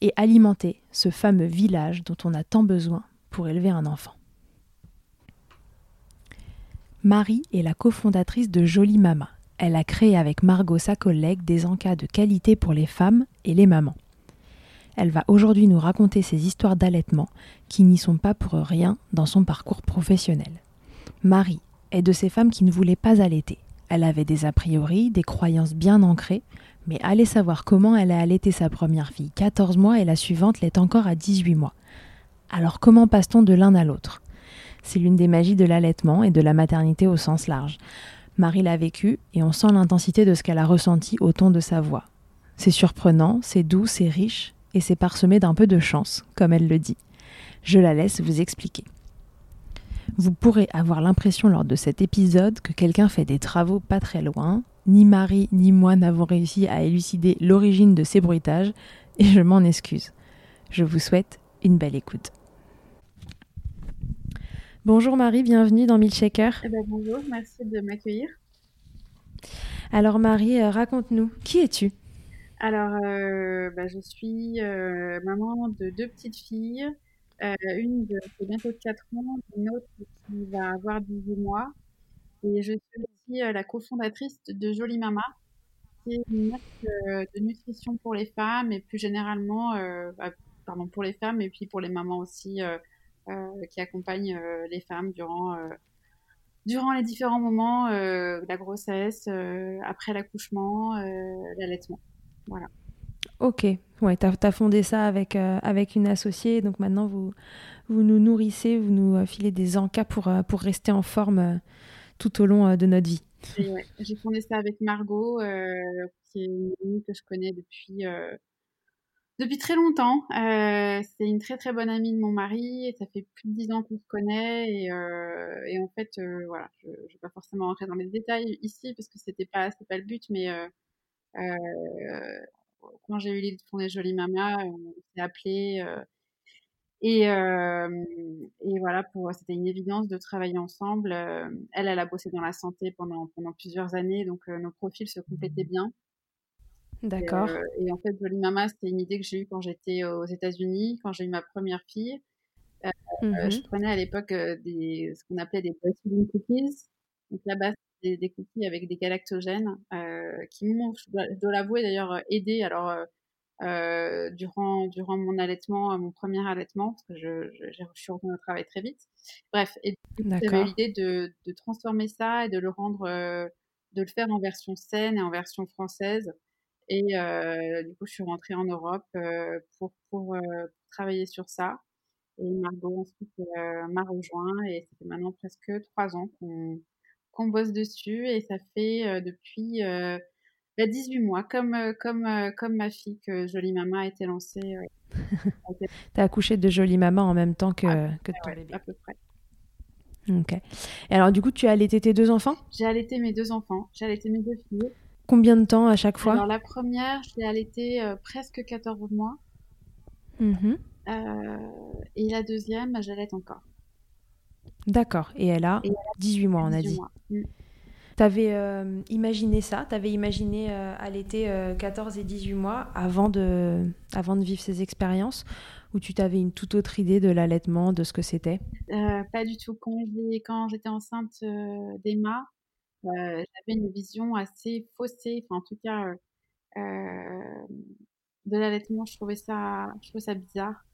et alimenter ce fameux village dont on a tant besoin pour élever un enfant. Marie est la cofondatrice de Jolie Mama. Elle a créé avec Margot, sa collègue, des encas de qualité pour les femmes et les mamans. Elle va aujourd'hui nous raconter ses histoires d'allaitement qui n'y sont pas pour rien dans son parcours professionnel. Marie est de ces femmes qui ne voulaient pas allaiter. Elle avait des a priori, des croyances bien ancrées, mais allez savoir comment elle a allaité sa première fille, 14 mois, et la suivante l'est encore à 18 mois. Alors comment passe-t-on de l'un à l'autre? C'est l'une des magies de l'allaitement et de la maternité au sens large. Marie l'a vécu et on sent l'intensité de ce qu'elle a ressenti au ton de sa voix. C'est surprenant, c'est doux, c'est riche et c'est parsemé d'un peu de chance, comme elle le dit. Je la laisse vous expliquer. Vous pourrez avoir l'impression lors de cet épisode que quelqu'un fait des travaux pas très loin, ni Marie ni moi n'avons réussi à élucider l'origine de ces bruitages, et je m'en excuse. Je vous souhaite une belle écoute. Bonjour Marie, bienvenue dans Milkshaker. Eh ben, bonjour, merci de m'accueillir. Alors Marie, euh, raconte-nous, qui es-tu? Alors, euh, bah, je suis euh, maman de deux petites filles, une de, qui bientôt 4 ans, une autre qui va avoir 18 mois. Et je suis aussi la cofondatrice de Jolie Mama, qui est une marque de nutrition pour les femmes et plus généralement, bah, pardon, pour les femmes et puis pour les mamans aussi, qui accompagnent les femmes durant durant les différents moments, euh, la grossesse, après l'accouchement, l'allaitement. Voilà. Ok, ouais, tu as, fondé ça avec, avec une associée, donc maintenant vous, vous nous nourrissez, vous nous filez des encas pour, pour rester en forme tout au long euh, de notre vie. j'ai fondé ça avec Margot, euh, qui est une amie que je connais depuis euh, depuis très longtemps. c'est une très très bonne amie de mon mari et ça fait plus de dix ans qu'on se connaît et, et en fait voilà, je, ne vais pas forcément rentrer dans les détails ici parce que c'était pas pas le but, mais quand j'ai eu l'idée de fonder Jolie Mama, on s'est appelé et, euh, et voilà, pour c'était une évidence de travailler ensemble. Euh, elle, elle a bossé dans la santé pendant pendant plusieurs années, donc euh, nos profils se complétaient bien. D'accord. Et, en fait, Jolie Mama, c'était une idée que j'ai eue quand j'étais aux États-Unis, quand j'ai eu ma première fille. Mmh je prenais à l'époque des ce qu'on appelait des breastfeeding cookies. Donc là-bas, des, des cookies avec des galactogènes qui m'ont, je dois, l'avouer d'ailleurs, aidé. Alors euh, durant, durant mon allaitement, euh, mon premier allaitement, parce que je, je, je suis revenue au travail très vite. Bref, et j'avais l'idée de, de, transformer ça et de le rendre, euh, de le faire en version saine et en version française. Et euh, du coup, je suis rentrée en Europe euh, pour, pour travailler sur ça. Et Margot ensuite m'a rejoint et ça fait maintenant presque trois ans qu'on qu'on bosse dessus et ça fait depuis 18 bah, mois, comme, euh, comme, euh, comme ma fille que Jolie Maman a été lancée. Tu as accouché de Jolie Maman en même temps que, que ton bébé À peu près. Ok. Et alors, du coup, tu as allaité tes deux enfants? J'ai allaité mes deux enfants. J'ai allaité mes deux filles. Combien de temps à chaque fois? Alors, la première, je l'ai allaitée euh, presque 14 mois. Mmh et la deuxième, j'allaite encore. D'accord. Et elle a 18 mois, on a dit. Mmh. Tu avais euh, imaginé ça? Tu avais imaginé euh, à l'été 14 et 18 mois avant de, avant de vivre ces expériences? Ou tu t'avais une toute autre idée de l'allaitement, de ce que c'était? Euh, Pas du tout. Quand j'étais enceinte d'Emma, j'avais une vision assez faussée, enfin, en tout cas, de l'allaitement, je trouvais ça, je trouvais ça bizarre.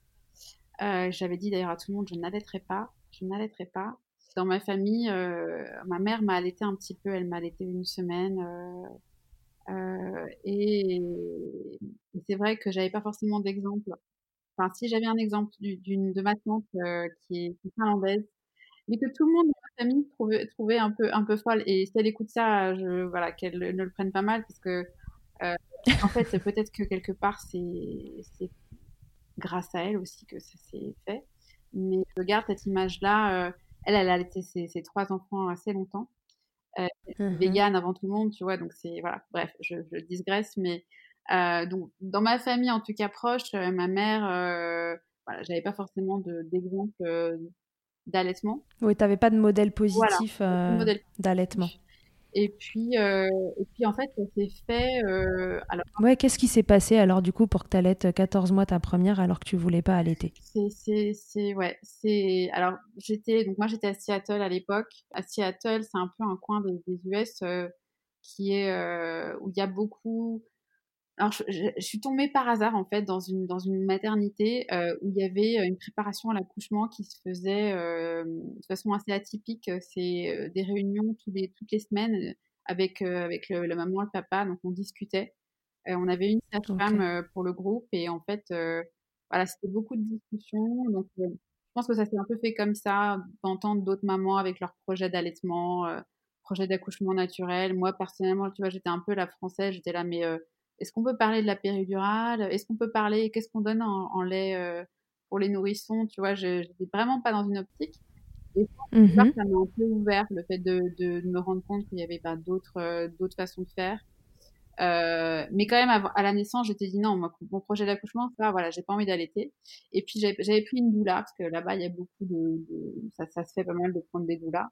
Euh, j'avais dit d'ailleurs à tout le monde, je n'allaiterai pas, je n'allaiterai pas. Dans ma famille, euh, ma mère m'a allaité un petit peu, elle m'a allaité une semaine. Euh, et, c'est vrai que j'avais pas forcément d'exemple. Enfin, si j'avais un exemple d'une de ma tante qui est, finlandaise, mais que tout le monde dans ma famille trouvait, trouvait un peu un peu folle. Et si elle écoute ça, je, voilà, qu'elle ne le prenne pas mal, parce que en fait, peut-être que quelque part, c'est grâce à elle aussi que ça s'est fait. Mais je garde cette image-là. Euh, elle, elle a été ses, ses, trois enfants assez longtemps. Euh, mmh végane avant tout le monde, tu vois. Donc c'est voilà. Bref, je, je digresse, mais euh, donc dans ma famille, en tout cas proche, euh, ma mère, euh, voilà, j'avais pas forcément d'exemple d'allaitement. Oui, tu n'avais pas de modèle positif d'allaitement. Et puis, euh, et puis en fait, ça s'est fait. Euh, alors... Ouais, qu'est-ce qui s'est passé alors du coup pour que tu allaites 14 mois ta première alors que tu voulais pas allaiter? C'est, ouais, c'est. Alors j'étais, donc moi j'étais à Seattle à l'époque. À Seattle, c'est un peu un coin des, des US euh, qui est où il y a beaucoup alors, je, suis tombée par hasard en fait dans une dans une maternité euh, où il y avait euh, une préparation à l'accouchement qui se faisait euh, de façon assez atypique. C'est euh, des réunions toutes les toutes les semaines avec avec le, la maman le papa, donc on discutait. on avait une sage-femme pour le groupe et en fait voilà c'était beaucoup de discussions. Donc je pense que ça s'est un peu fait comme ça d'entendre d'autres mamans avec leurs projets d'allaitement, projets d'accouchement naturel. Moi personnellement, tu vois, j'étais un peu la française, j'étais là mais est-ce qu'on peut parler de la péridurale? Est-ce qu'on peut parler Qu'est-ce qu'on donne en, lait euh, pour les nourrissons? Tu vois, je n'étais vraiment pas dans une optique. Et mmh ça m'a un peu ouvert le fait de, de, me rendre compte qu'il y avait pas d'autres euh, d'autres façons de faire. Euh, mais quand même, à, la naissance, j'étais dit non, mon projet d'accouchement, ça, voilà, j'ai pas envie d'allaiter. Et puis j'avais pris une doula parce que là-bas, il y a beaucoup de, de ça, ça, se fait pas mal de prendre des doulas.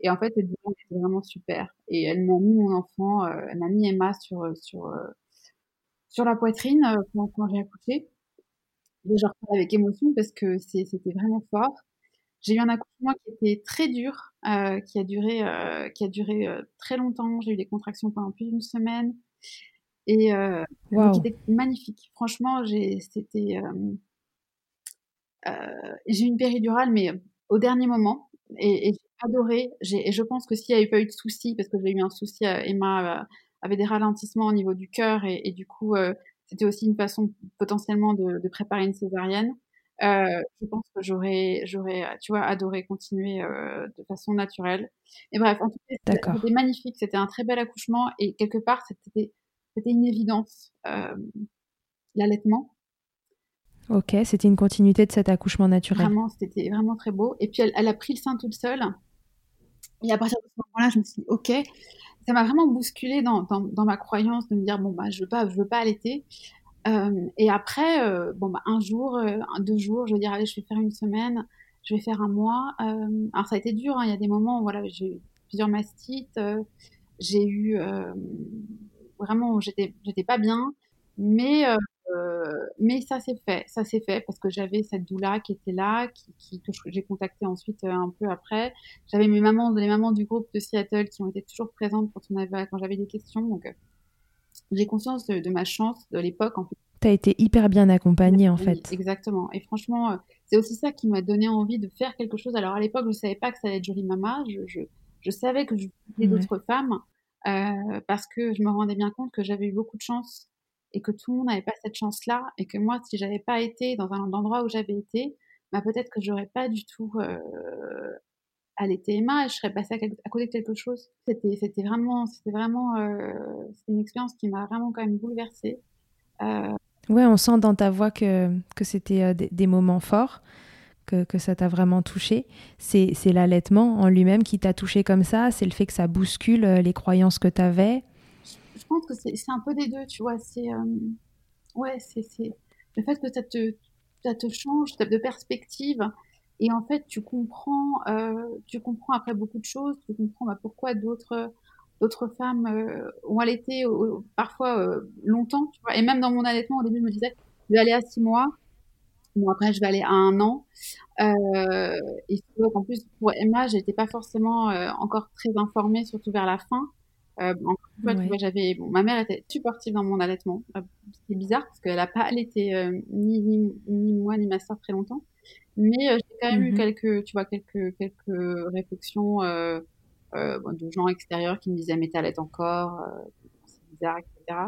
Et en fait, cette doula était vraiment super. Et elle m'a mis mon enfant, euh, elle m'a mis Emma sur sur sur la poitrine euh, quand, j'ai accouché. Et je reparle avec émotion parce que c'était vraiment fort. J'ai eu un accouchement qui était très dur, euh, qui a duré, euh, qui a duré très longtemps. J'ai eu des contractions pendant plus d'une semaine et qui était magnifique. Franchement, j'ai, eu une péridurale, mais au dernier moment, et, j'ai adoré. et je pense que s'il n'y avait pas eu de soucis, parce que j'ai eu un souci, Emma avait des ralentissements au niveau du cœur et, et du coup, euh, c'était aussi une façon potentiellement de, de préparer une césarienne. Euh, je pense que j'aurais, j'aurais, tu vois, adoré continuer euh, de façon naturelle. Et bref, en tout cas, c'était magnifique. C'était un très bel accouchement et quelque part, c'était, c'était une évidence, euh, l'allaitement. Ok, c'était une continuité de cet accouchement naturel. Vraiment, c'était vraiment très beau. Et puis, elle, elle, a pris le sein toute seule. Et à partir de ce moment-là, je me suis dit, ok, ça m'a vraiment bousculé dans, dans, ma croyance de me dire bon bah je veux pas je veux pas allaiter. Euh, et après euh, bon bah un jour euh, deux jours je vais dire allez je vais faire une semaine je vais faire un mois. Alors ça a été dur hein, il y a des moments où voilà j'ai eu plusieurs mastites j'ai eu vraiment j'étais pas bien. Mais euh, mais ça s'est fait, ça s'est fait parce que j'avais cette doula qui était là, qui, que j'ai contacté ensuite euh, un peu après. J'avais mes mamans, les mamans du groupe de Seattle qui ont été toujours présentes quand on avait, quand j'avais des questions. Donc, euh, j'ai conscience de, ma chance de l'époque. En fait. Tu as été hyper bien accompagnée en fait. Exactement. Et franchement, c'est aussi ça qui m'a donné envie de faire quelque chose. Alors à l'époque, je savais pas que ça allait être Jolie Mama. Je, je, je savais que je voulais d'autres femmes euh, parce que je me rendais bien compte que j'avais eu beaucoup de chance et que tout le monde n'avait pas cette chance-là et que moi, si j'avais pas été dans un endroit où j'avais été, bah peut-être que j'aurais pas du tout euh, allaité Emma je serais passée à, côté de quelque chose. C'était, vraiment, c'était vraiment, euh, une expérience qui m'a vraiment quand même bouleversée. Euh... Ouais, on sent dans ta voix que, que c'était euh, des, moments forts. Que, que, ça t'a vraiment touché. C'est, l'allaitement en lui-même qui t'a touché comme ça, c'est le fait que ça bouscule les croyances que tu avais, pense que c'est un peu des deux, tu vois. C'est euh, ouais, c'est le fait que ça te, ça te change de perspective. Et en fait, tu comprends, euh, tu comprends après beaucoup de choses. Tu comprends bah, pourquoi d'autres d'autres femmes euh, ont allaité parfois longtemps. Et même dans mon allaitement, au début, je me disais, je vais aller à six mois. Bon, après, je vais aller à un an. et en plus, pour Emma, j'étais pas forcément encore très informée, surtout vers la fin. Euh, j'avais, bon, ma mère était supportive dans mon allaitement. Euh, c'est bizarre parce qu'elle n'a pas allaité euh, ni, ni, ni, moi ni ma soeur très longtemps. Mais euh, j'ai quand même eu mhm. quelques, tu vois, quelques, quelques réflexions euh, de gens extérieurs qui me disaient mais t'allaites encore, c'est bizarre, etc.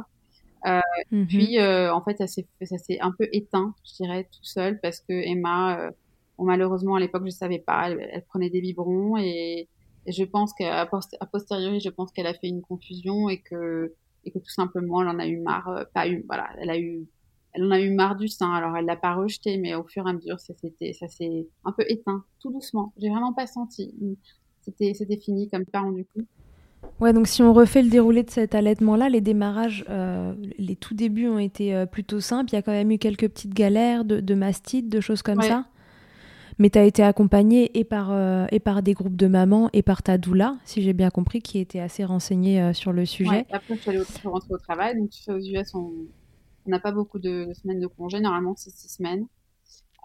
Mhm. Puis en fait ça s'est, ça s'est un peu éteint, je dirais, tout seul parce que Emma, bon, malheureusement à l'époque je savais pas, elle, elle prenait des biberons et et je pense qu'à posteriori, je pense qu'elle a fait une confusion et que, et que tout simplement, elle en a eu marre, euh, pas eu, voilà, elle a eu, elle en a eu marre du sein. Alors, elle l'a pas rejeté, mais au fur et à mesure, ça s'était, ça s'est un peu éteint, tout doucement. J'ai vraiment pas senti. C'était, c'était fini comme parent du coup. Ouais, donc si on refait le déroulé de cet allaitement-là, les démarrages, euh, les tout débuts ont été euh, plutôt simples. Il y a quand même eu quelques petites galères de, de mastite, de choses comme ça? Mais tu as été accompagnée et par, euh, et par des groupes de mamans et par ta doula, si j'ai bien compris, qui était assez renseignée euh, sur le sujet. après, je suis, allée au, rentrer au travail. Donc, tu fais aux US, on n'a pas beaucoup de, semaines de congé. Normalement, c'est six semaines.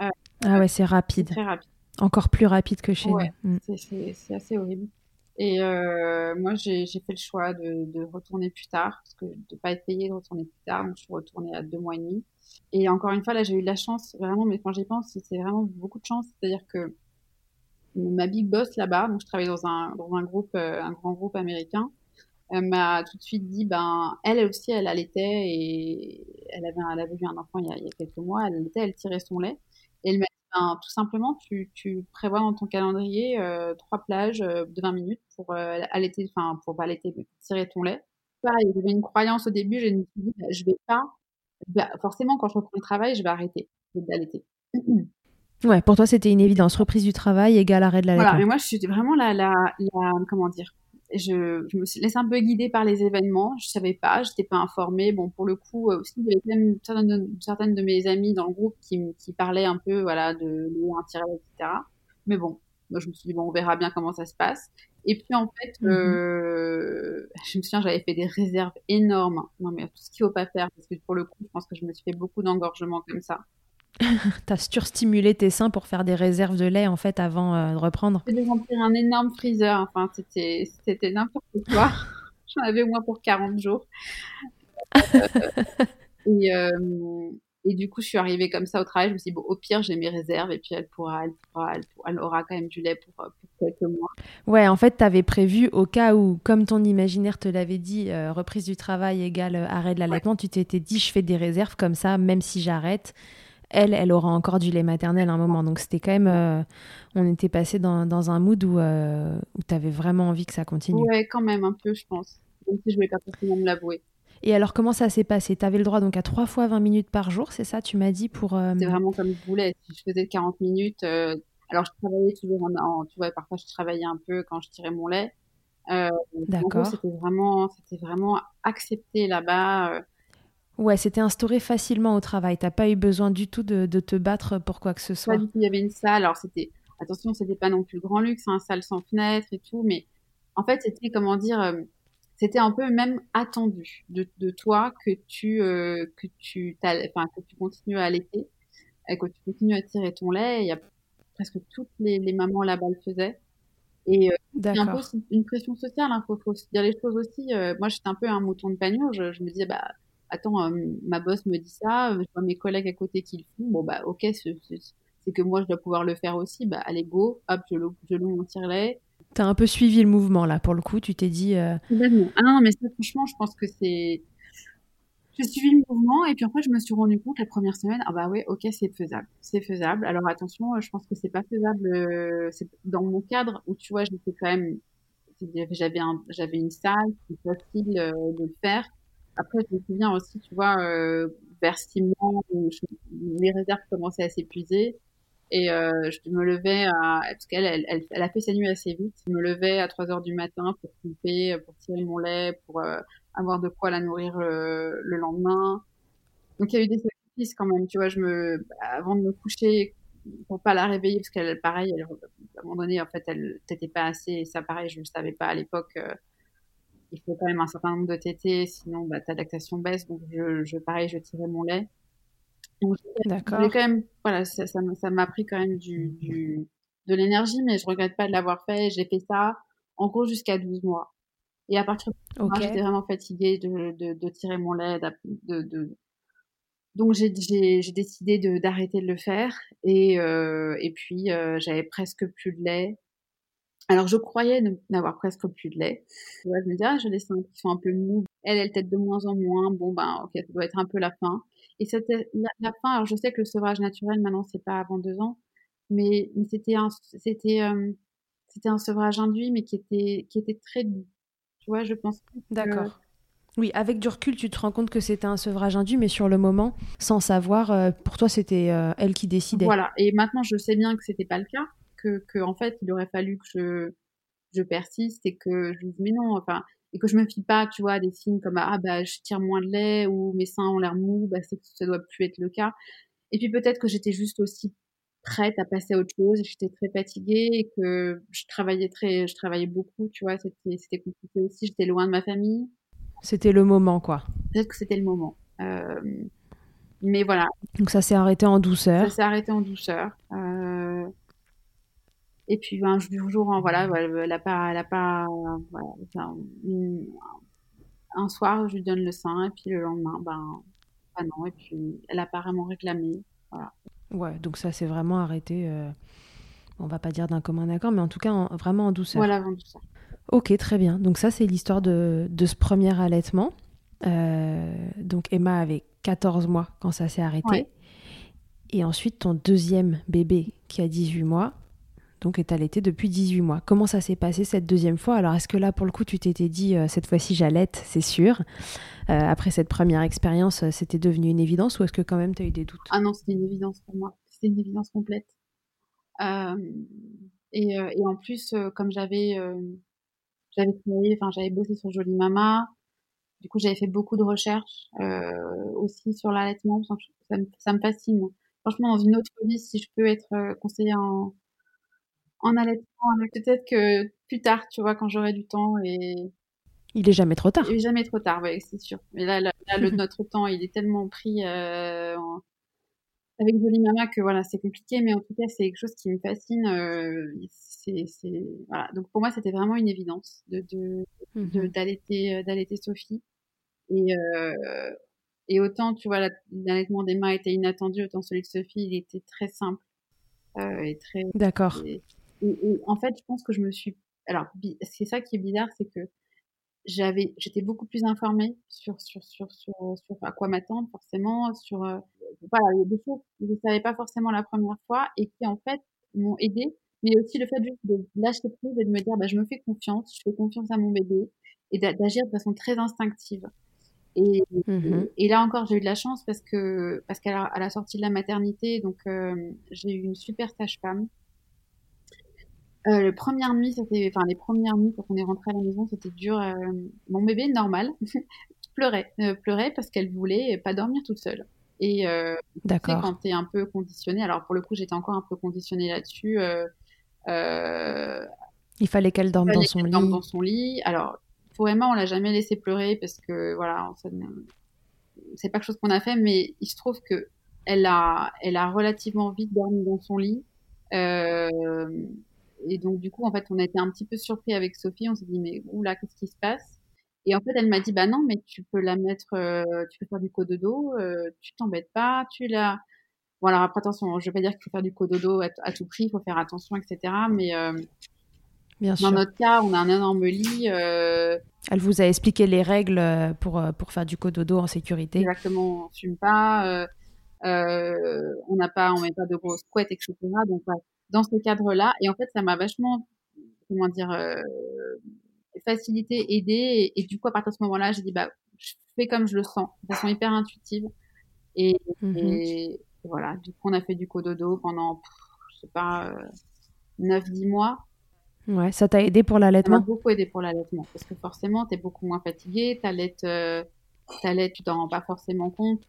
Euh, ah ouais, c'est rapide. Très rapide. Encore plus rapide que chez nous. Mm. C'est assez horrible. Et moi, j'ai fait le choix de, de, retourner plus tard, parce que de pas être payée, de retourner plus tard. Donc, je suis retournée à deux mois et demi. Et encore une fois, là, j'ai eu de la chance, vraiment, mais quand j'y pense, c'est vraiment beaucoup de chance. C'est-à-dire que ma big boss là-bas, donc je travaillais dans un, dans un groupe, euh, un grand groupe américain, m'a tout de suite dit, ben, elle aussi, elle allaitait et elle avait, elle avait eu un enfant il y, a, il y a quelques mois, elle allaitait, elle tirait son lait. Et elle m'a ben, tout simplement, tu, tu prévois dans ton calendrier euh, trois plages euh, de 20 minutes pour allaiter, enfin, pour pas allaiter, mais tirer ton lait. Pareil, j'avais une croyance au début, j'ai dit, ben, je vais pas bah, forcément, quand je reprends le travail, je vais arrêter d'allaiter. Ouais, pour toi, c'était une évidence. Reprise du travail égale arrêt de l'allaitement. Voilà, mais moi, je suis vraiment la, la, la comment dire, je, je, me suis laissée un peu guider par les événements. Je savais pas, j'étais pas informée. Bon, pour le coup, euh, aussi, il y avait même certaines de, certaines de mes amies dans le groupe qui, qui parlaient un peu, voilà, de l'eau, un etc. Mais bon, moi, je me suis dit, bon, on verra bien comment ça se passe. Et puis, en fait, mmh euh, je me souviens, j'avais fait des réserves énormes. Non, mais tout ce qu'il ne faut pas faire, parce que pour le coup, je pense que je me suis fait beaucoup d'engorgement comme ça. T'as surstimulé tes seins pour faire des réserves de lait, en fait, avant euh, de reprendre J'ai dû remplir un énorme freezer. Enfin, c'était n'importe quoi. J'en avais au moins pour 40 jours. Euh, et, et du coup, je suis arrivée comme ça au travail. Je me suis dit, bon, au pire, j'ai mes réserves et puis elle pourra, elle pourra, elle, aura quand même du lait pour, quelques mois. Ouais, en fait, tu avais prévu au cas où, comme ton imaginaire te l'avait dit, euh, reprise du travail égale euh, arrêt de l'allaitement, tu t'étais dit, je fais des réserves comme ça, même si j'arrête. Elle, elle aura encore du lait maternel à un moment. Donc, c'était quand même. Euh, on était passé dans, dans, un mood où, où tu avais vraiment envie que ça continue. Ouais, quand même, un peu, je pense. Même si je ne voulais pas forcément me l'avouer. Et alors, comment ça s'est passé? Tu avais le droit donc à 3 fois 20 minutes par jour, c'est ça? Tu m'as dit pour. Euh, c'est vraiment comme je voulais. Si je faisais 40 minutes, euh, alors je travaillais toujours en, Tu vois, parfois je travaillais un peu quand je tirais mon lait. Euh, D'accord. C'était vraiment, c'était vraiment accepté là-bas. Ouais, c'était instauré facilement au travail. T'as pas eu besoin du tout de, te battre pour quoi que ce soit. Pas du tout. Il y avait une salle. Alors c'était, attention, c'était pas non plus le grand luxe, une hein, salle sans fenêtre et tout, mais en fait c'était comment dire c'était un peu même attendu de, de toi que tu euh, que tu enfin que tu continues à allaiter et que tu continues à tirer ton lait il y a presque toutes les, les mamans là-bas le faisaient et euh, c'est un peu une pression sociale il hein, faut, faut dire les choses aussi euh, moi j'étais un peu un mouton de pagnon je, je me disais bah attends euh, ma boss me dit ça je vois mes collègues à côté qui le font bon bah ok c'est que moi je dois pouvoir le faire aussi bah allez go hop je le je le mon tire-lait tu as un peu suivi le mouvement là, pour le coup, tu t'es dit. Euh... Ah non, mais ça, franchement, je pense que c'est. J'ai suivi le mouvement et puis après, je me suis rendu compte la première semaine, ah bah ouais, ok, c'est faisable. C'est faisable. Alors attention, je pense que c'est pas faisable euh, c'est dans mon cadre où tu vois, j'étais quand même. J'avais un, j'avais une salle, c'est facile euh, de le faire. Après, je me souviens aussi, tu vois, euh, vers six mois, où les réserves commençaient à s'épuiser. Et euh, je me levais à, parce qu'elle, elle, elle, a fait sa nuit assez vite. Je me levais à 3 heures du matin pour couper, pour tirer mon lait, pour euh, avoir de quoi la nourrir le, le, lendemain. Donc il y a eu des sacrifices quand même. Tu vois, je me, avant de me coucher, pour pas la réveiller, parce qu'elle, pareil, elle, à un moment donné, en fait, elle t'était pas assez. Ça, pareil, je ne savais pas à l'époque. Il faut quand même un certain nombre de tétés, sinon bah, ta lactation baisse. Donc je, je, pareil, je tirais mon lait. D'accord. quand même, voilà, ça, ça, m'a pris quand même du, du de l'énergie, mais je regrette pas de l'avoir fait. J'ai fait ça, en gros, jusqu'à 12 mois. Et à partir de là, j'étais vraiment fatiguée de, de, de, tirer mon lait. De, de... Donc j'ai décidé d'arrêter de, le faire. Et, euh, et puis euh, j'avais presque plus de lait. Alors je croyais n'avoir presque plus de lait. je me disais, ah, j'ai les seins qui sont un peu mous. Elle, elle tête de moins en moins. Bon ben, ok, ça doit être un peu la fin. Et c'était la, la, fin. Alors je sais que le sevrage naturel maintenant c'est pas avant deux ans, mais, mais c'était un, c'était, euh, c'était un sevrage induit, mais qui était, qui était très doux. Tu vois, je pense. D'accord. Oui, avec du recul, tu te rends compte que c'était un sevrage induit, mais sur le moment, sans savoir, euh, pour toi, c'était euh, elle qui décidait. Voilà. Et maintenant, je sais bien que c'était pas le cas, que, que, en fait, il aurait fallu que je, je persiste et que je dise mais non, enfin, et que je me fie pas, tu vois, à des signes comme ah bah je tire moins de lait ou mes seins ont l'air mous, bah c'est que ça doit plus être le cas. Et puis peut-être que j'étais juste aussi prête à passer à autre chose. J'étais très fatiguée et que je travaillais très, je travaillais beaucoup, tu vois. C'était, c'était compliqué aussi. J'étais loin de ma famille. C'était le moment, quoi. Peut-être que c'était le moment. Euh, mais voilà. Donc ça s'est arrêté en douceur. Ça s'est arrêté en douceur. Euh, et puis un jour, en voilà, elle a pas, elle a pas, voilà, un soir, je lui donne le sein et puis le lendemain, ben, ben non. Et puis elle a pas vraiment réclamé. Voilà. Ouais, donc ça s'est vraiment arrêté, euh, on va pas dire d'un commun accord, mais en tout cas vraiment en douceur. Voilà, en douceur. Ok, très bien. Donc ça, c'est l'histoire de, de, ce premier allaitement. Euh, donc Emma avait 14 mois quand ça s'est arrêté. Et ensuite, ton deuxième bébé qui a 18 mois, donc est allaité depuis 18 mois. Comment ça s'est passé cette deuxième fois? Alors, est-ce que là, pour le coup, tu t'étais dit, euh, cette fois-ci, j'allaite, c'est sûr euh, Après cette première expérience, euh, c'était devenu une évidence ou est-ce que quand même tu as eu des doutes? Ah non, c'était une évidence pour moi. C'était une évidence complète. Et, et, en plus, comme j'avais j'avais travaillé, enfin, j'avais bossé sur Jolie Mama, du coup, j'avais fait beaucoup de recherches aussi sur l'allaitement. Ça, ça, me fascine. Franchement, dans une autre vie, si je peux être conseillère en, en allaitement. Peut-être que plus tard, tu vois, quand j'aurai du temps et. Il est jamais trop tard. Il est jamais trop tard, oui, c'est sûr. Mais là, le, notre temps, il est tellement pris euh, avec Jolie Mama que voilà, c'est compliqué. Mais en tout cas, c'est quelque chose qui me fascine. Euh, c'est, voilà. Donc pour moi, c'était vraiment une évidence de, de, mhm. d'allaiter, euh, d'allaiter Sophie. Et, et autant, tu vois, l'allaitement d'Emma était inattendu, autant celui de Sophie, il était très simple. et très. D'accord. Et, en fait, je pense que je me suis. Alors, c'est ça qui est bizarre, c'est que j'avais, j'étais beaucoup plus informée sur sur sur sur, sur à quoi m'attendre forcément, sur euh, voilà, des choses que je ne savais pas forcément la première fois et qui en fait m'ont aidé, mais aussi le fait juste de lâcher prise et de me dire bah je me fais confiance, je fais confiance à mon bébé et d'agir de façon très instinctive. Et, mmh et, là encore, j'ai eu de la chance parce que parce qu'à la, sortie de la maternité, donc euh, j'ai eu une super sage-femme euh, le première nuit, c'était, enfin les premières nuits quand on est rentré à la maison, c'était dur. Euh, mon bébé normal pleurait, euh, pleurait parce qu'elle voulait pas dormir toute seule. Et euh, D'accord. quand tu es un peu conditionné, alors pour le coup j'étais encore un peu conditionnée là-dessus. Il fallait qu'elle dorme, dans son, lit. dorme dans son lit. Alors pour Emma, on l'a jamais laissé pleurer parce que voilà, c'est pas quelque chose qu'on a fait, mais il se trouve que elle a, elle a relativement vite dormi dans son lit. Euh, et donc, du coup, en fait, on a été un petit peu surpris avec Sophie. On s'est dit, mais oula, qu'est-ce qui se passe? Et en fait, elle m'a dit, bah non, mais tu peux la mettre, euh, tu peux faire du cododo, euh, tu t'embêtes pas, tu la. Bon, alors après, attention, je vais pas dire qu'il faut faire du cododo à, à tout prix, il faut faire attention, etc. Mais euh, Bien dans notre cas, on a un énorme lit. Euh, elle vous a expliqué les règles pour, pour faire du cododo en sécurité. Exactement, on fume pas, on n'a pas, on met pas de grosses couettes, etc. Donc, dans ce cadre-là. Et en fait, ça m'a vachement, comment dire, euh, facilité, aidé. Et, du coup, à partir de ce moment-là, j'ai dit, bah, je fais comme je le sens, de façon hyper intuitive. Et, mm-hmm. voilà, du coup, on a fait du cododo pendant, je sais pas, 9-10 euh, mois. Ouais, ça t'a aidé pour l'allaitement Ça m'a beaucoup aidé pour l'allaitement. Parce que forcément, tu es beaucoup moins fatigué, t'allaites, euh, tu t'en rends pas forcément compte.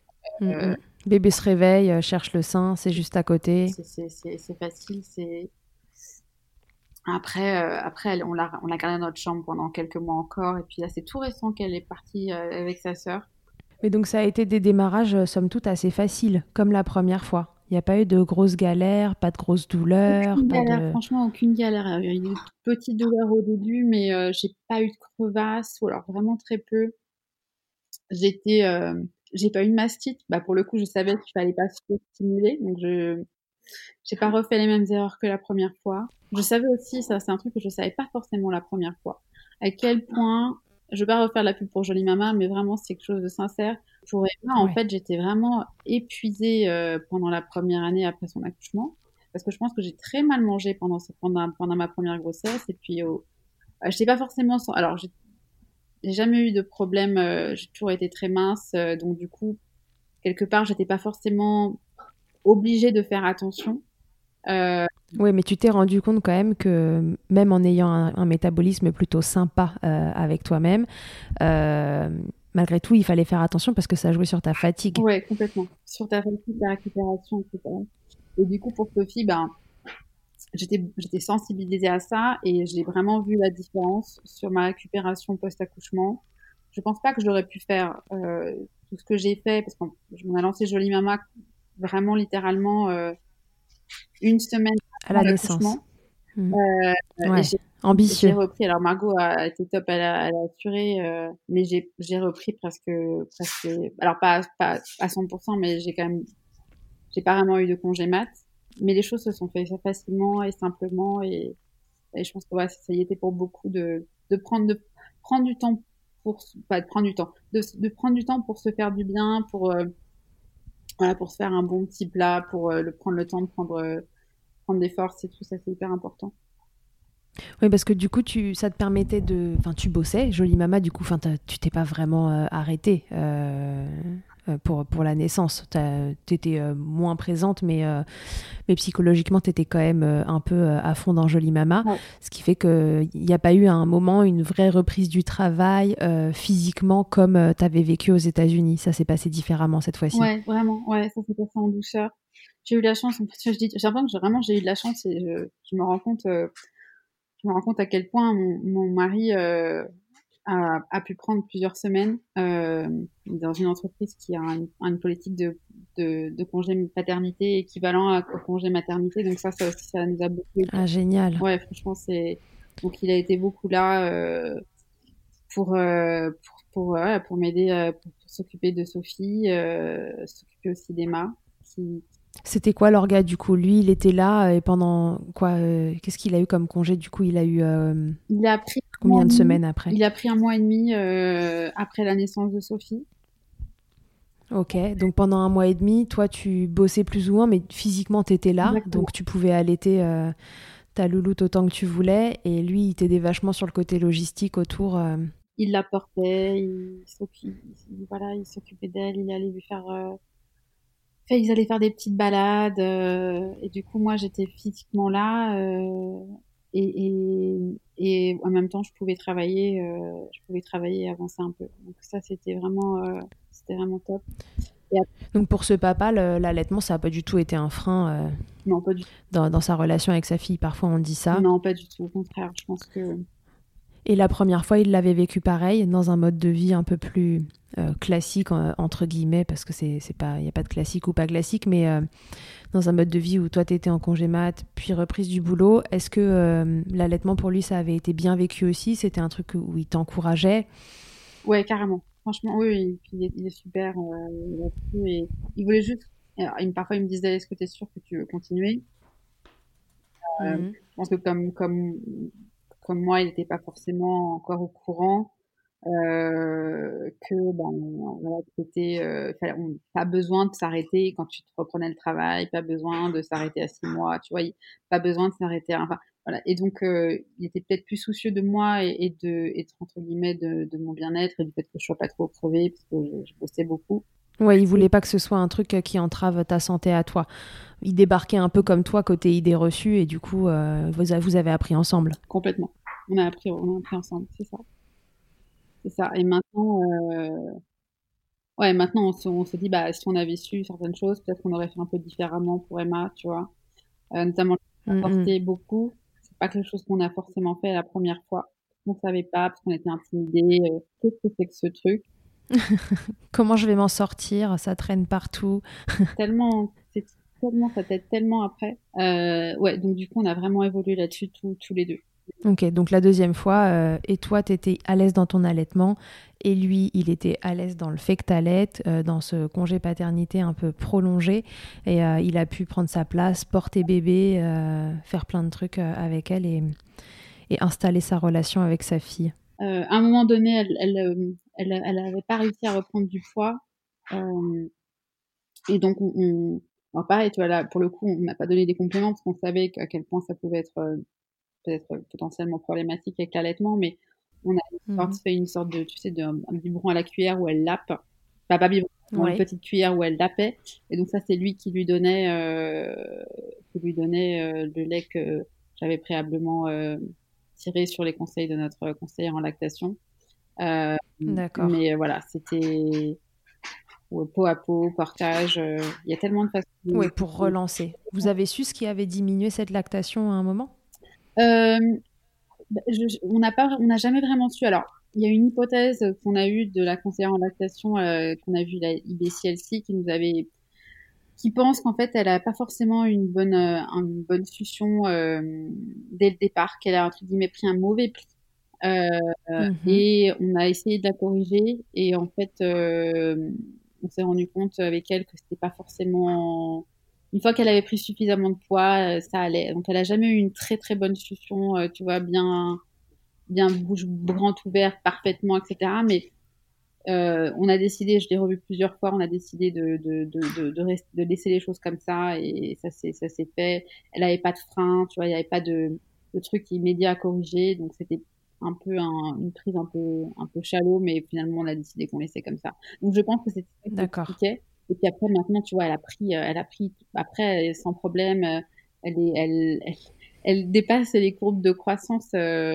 Euh, mm-hmm. Bébé se réveille, euh, cherche le sein, c'est juste à côté. C'est facile. C'est après, euh, après, on l'a, on l'a gardé dans notre chambre pendant quelques mois encore. Et puis là, c'est tout récent qu'elle est partie euh, avec sa sœur. Mais donc ça a été des démarrages, somme toute, assez faciles, comme la première fois. Il n'y a pas eu de grosses galères, pas de grosses douleurs Franchement, aucune galère. Il y a eu des petites douleurs au début, mais j'ai pas eu de crevasse, ou alors vraiment très peu. J'étais, j'ai pas eu de mastite. Bah, pour le coup, je savais qu'il fallait pas se stimuler, donc je j'ai pas refait les mêmes erreurs que la première fois. Je savais aussi, ça c'est un truc que je savais pas forcément la première fois, à quel point je vais pas refaire la pub pour Jolie Mama, mais vraiment c'est quelque chose de sincère. Pour Emma, en fait, j'étais vraiment épuisée euh, pendant la première année après son accouchement, parce que je pense que j'ai très mal mangé pendant, pendant, pendant ma première grossesse, et puis oh, euh, je sais pas forcément. Sans... Alors, j'ai jamais eu de problème, euh, j'ai toujours été très mince, donc du coup, quelque part, j'étais pas forcément obligée de faire attention. Euh, oui, mais tu t'es rendu compte quand même que même en ayant un, métabolisme plutôt sympa euh, avec toi-même, euh, malgré tout, il fallait faire attention parce que ça jouait sur ta fatigue. Oui, complètement. Sur ta fatigue, ta récupération, etc. Et du coup, pour Sophie, ben, j'étais sensibilisée à ça et j'ai vraiment vu la différence sur ma récupération post-accouchement. Je pense pas que j'aurais pu faire tout ce que j'ai fait parce m'en ai lancé Jolie Mama vraiment littéralement une semaine à la naissance. Mmh. Euh, ambitieux. J'ai repris. Alors Margot a été top, elle a, assuré, euh, mais j'ai repris presque, presque. Alors pas, pas à 100%, mais j'ai quand même, j'ai pas vraiment eu de congé mat. Mais les choses se sont faites facilement et simplement, et, je pense que ça y était pour beaucoup de, de prendre, de prendre du temps pour, pas de prendre du temps, de, prendre du temps pour se faire du bien, pour euh, voilà, pour se faire un bon petit plat, pour le prendre le temps de prendre prendre des forces et tout ça, c'est hyper important. Oui, parce que du coup, tu, ça te permettait de. Enfin, tu bossais, jolie maman, du coup, tu t'es pas vraiment euh, arrêtée euh, euh, pour, pour la naissance. Tu étais moins présente, mais, mais psychologiquement, tu étais quand même un peu à fond dans Jolie Mama. Ce qui fait qu'il n'y a pas eu à un moment une vraie reprise du travail physiquement comme tu avais vécu aux États-Unis. Ça s'est passé différemment cette fois-ci. Ouais, vraiment. Ouais, ça s'est passé en douceur j'ai eu la chance. En fait, je dis, j'ai l'impression que vraiment j'ai eu de la chance et je, me rends compte, euh, je me rends compte à quel point mon, mari euh, a, a, pu prendre plusieurs semaines euh, dans une entreprise qui a une, politique de, de, de, congé paternité équivalent au congé maternité. Donc ça, ça aussi, ça nous a beaucoup. Ah génial. Ouais, franchement, c'est donc il a été beaucoup là euh, pour, pour pour, pour m'aider pour, s'occuper de Sophie, s'occuper aussi d'Emma, qui, c'était quoi l'orga du coup? Lui, il était là et pendant quoi euh, Qu'est-ce qu'il a eu comme congé Du coup, il a eu. Euh, il a pris combien de semaines après? Il a pris un mois et demi euh, après la naissance de Sophie. Ok, donc pendant un mois et demi, toi, tu bossais plus ou moins, mais physiquement, tu étais là, donc tu pouvais allaiter ta louloute autant que tu voulais, et lui, il t'aidait vachement sur le côté logistique autour. Il la portait, il s'occupait d'elle, il allait lui faire ils allaient faire des petites balades euh, et du coup moi j'étais physiquement là euh, et, et, et, en même temps je pouvais travailler euh, je pouvais travailler et avancer un peu. Donc ça c'était vraiment c'était vraiment top. Donc pour ce papa l'allaitement ça n'a pas du tout été un frein non pas du tout dans, dans, sa relation avec sa fille. Parfois on dit ça. Non pas du tout. Au contraire je pense que et la première fois, il l'avait vécu pareil, dans un mode de vie un peu plus euh, classique, entre guillemets, parce que c'est, pas, il n'y a pas de classique ou pas classique, mais euh, dans un mode de vie où toi, tu étais en congé mat, puis reprise du boulot. Est-ce que euh, l'allaitement pour lui, ça avait été bien vécu aussi? C'était un truc où il t'encourageait? Ouais, carrément. Franchement, oui, il, est, super Et il voulait juste. parfois, il me disait Est-ce que tu es sûr que tu veux continuer? Mhm. Je pense que comme, comme comme moi, il n'était pas forcément encore au courant euh, que ben voilà, c'était euh, pas besoin de s'arrêter quand tu te reprenais le travail, pas besoin de s'arrêter à six mois, tu vois, pas besoin de s'arrêter. Enfin, voilà. Et donc, euh, il était peut-être plus soucieux de moi et, de, et entre guillemets de, de mon bien-être et du fait que je sois pas trop crevée parce que je, je bossais beaucoup. Ouais, il voulait pas que ce soit un truc qui entrave ta santé à toi. Il débarquait un peu comme toi côté idée reçue et du coup, euh, vous, vous avez appris ensemble. Complètement. On a appris, on a appris ensemble, c'est ça. C'est ça. Et maintenant, euh... ouais, maintenant on se, on se, dit, bah, si on avait su certaines choses, peut-être qu'on aurait fait un peu différemment pour Emma, tu vois. Euh, notamment, porter beaucoup. C'est pas quelque chose qu'on a forcément fait la première fois. On savait pas parce qu'on était intimidés. Qu'est-ce que c'est que ce truc Comment je vais m'en sortir? Ça traîne partout. tellement, c'est tellement, ça t'aide tellement après. ouais, donc du coup, on a vraiment évolué là-dessus tous les deux. Ok, donc la deuxième fois, euh, et toi, tu étais à l'aise dans ton allaitement, et lui, il était à l'aise dans le fait que tu euh, dans ce congé paternité un peu prolongé, et euh, il a pu prendre sa place, porter bébé, faire plein de trucs avec elle et, et, installer sa relation avec sa fille. À un moment donné, elle elle, elle, pas réussi à reprendre du poids, et donc on, alors pareil, tu vois, là, pour le coup, on n'a pas donné des compléments parce qu'on savait à quel point ça pouvait être peut-être potentiellement problématique avec l'allaitement, mais on a mmh fait une sorte de, tu sais, d'un biberon à la cuillère où elle lappe. Enfin, pas biberon, une petite cuillère où elle lapait. Et donc ça, c'est lui qui lui donnait, euh, qui lui donnait euh, le lait que j'avais préalablement euh, tiré sur les conseils de notre conseillère en lactation. Euh, D'accord. Mais voilà, c'était peau à peau, portage. Il y a tellement de façons. Oui, pour relancer. Vous avez su ce qui avait diminué cette lactation à un moment? Euh, bah, on n'a pas, on n'a jamais vraiment su. Alors, il y a une hypothèse qu'on a eue de la conseillère en lactation, euh, qu'on a vue la IBCLC, qui nous avait, qui pense qu'en fait, elle a pas forcément une bonne, euh, une bonne succion dès le départ, qu'elle a entre guillemets pris un mauvais pli. Mmh et on a essayé de la corriger et en fait, on s'est rendu compte avec elle que c'était pas forcément une fois qu'elle avait pris suffisamment de poids, euh, ça allait. Donc elle a jamais eu une très très bonne succion, euh, tu vois, bien bien bouche grande ouverte, parfaitement, etc. Mais euh, on a décidé, je l'ai revu plusieurs fois, on a décidé de, de, de, de, de laisser les choses comme ça et ça s'est, ça s'est fait. Elle avait pas de frein, tu vois, il n'y avait pas de, de truc immédiat à corriger, donc c'était un peu un, une prise un peu, un peu mais finalement on a décidé qu'on laissait comme ça. Donc je pense que c'était D'accord. Et puis après, maintenant, tu vois, elle a pris, euh, elle a pris, après, sans problème, euh, elle, est, elle, elle, dépasse les courbes de croissance. Euh,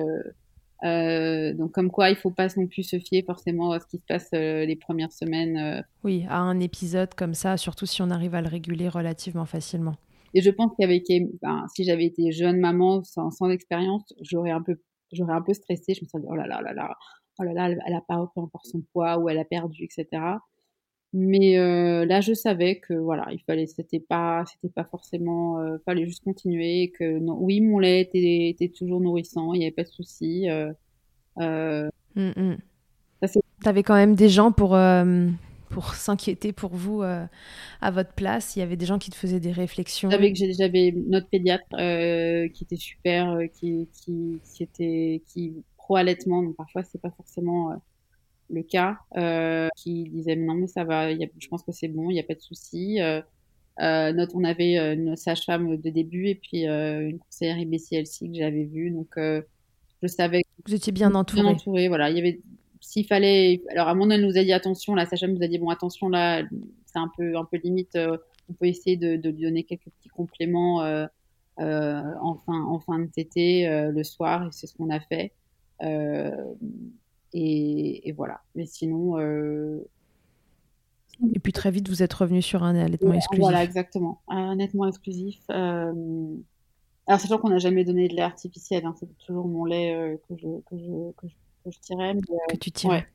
euh, donc comme quoi, il faut pas non plus se fier forcément à ce qui se passe les premières semaines. Oui, à un épisode comme ça, surtout si on arrive à le réguler relativement facilement. Et je pense qu'avec, si j'avais été jeune maman sans, sans expérience, j'aurais un peu, j'aurais un peu stressé. Je me serais dit oh là là là là, oh là là, elle, elle a pas repris encore son poids ou elle a perdu, etc. Mais euh, là, je savais que voilà, il fallait, c'était pas, c'était pas forcément, euh, fallait juste continuer. Que non, oui, mon lait était, était toujours nourrissant, il n'y avait pas de souci. Euh, mmh. T'avais quand même des gens pour euh, pour s'inquiéter pour vous euh, à votre place. Il y avait des gens qui te faisaient des réflexions. J'avais j'avais notre pédiatre qui était super, qui qui qui était qui pro allaitement. Donc parfois c'est pas forcément le cas, euh, qui disait non mais ça va, je pense que c'est bon, il n'y a pas de souci. Euh, euh, notre, on avait une sage-femme de début et puis une conseillère IBCLC que j'avais vue, donc je savais. Que Vous étiez bien entourée. Bien entourée, voilà. Il y avait, s'il fallait, alors à mon elle nous a dit attention, la sage-femme nous a dit bon attention là, c'est un peu un peu limite. on peut essayer de, de, lui donner quelques petits compléments euh, en fin en fin de tété le soir et c'est ce qu'on a fait. Et, voilà. Mais sinon. Euh, et puis très vite, vous êtes revenu sur un allaitement exclusif. Voilà, exactement. Un allaitement exclusif. Euh... Alors, sachant qu'on n'a jamais donné de lait artificiel, hein, c'est toujours mon lait euh, que, je, que, je, que, je, tirais. Mais, euh, que tu tirais.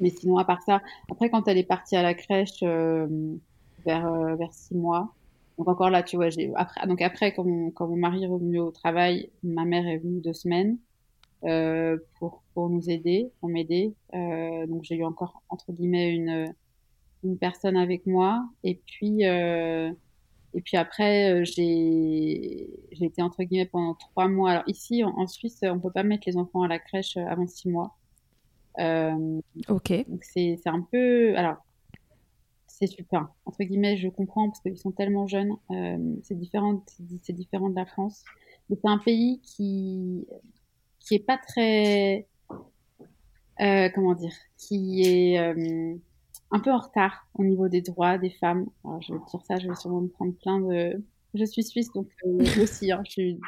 Mais sinon, à part ça, après, quand elle est partie à la crèche vers, vers six mois, donc encore là, tu vois, j'ai après, donc après, quand mon, quand mon mari est revenu au travail, ma mère est venue deux semaines. Euh, pour, pour nous aider, pour m'aider. Euh, donc j'ai eu encore entre guillemets une, une personne avec moi. Et puis euh, et puis après j'ai j'ai été entre guillemets pendant trois mois. Alors ici en, Suisse on peut pas mettre les enfants à la crèche avant six mois. ok. Donc c'est c'est un peu alors c'est super. Entre guillemets, je comprends parce qu'ils sont tellement jeunes. C'est différent, c'est différent de la France. C'est un pays qui, qui est pas très, euh, comment dire, qui est euh, un peu en retard au niveau des droits des femmes. Alors, je vais dire ça, je vais sûrement me prendre plein de. Je suis suisse, donc euh, aussi, hein, je suis...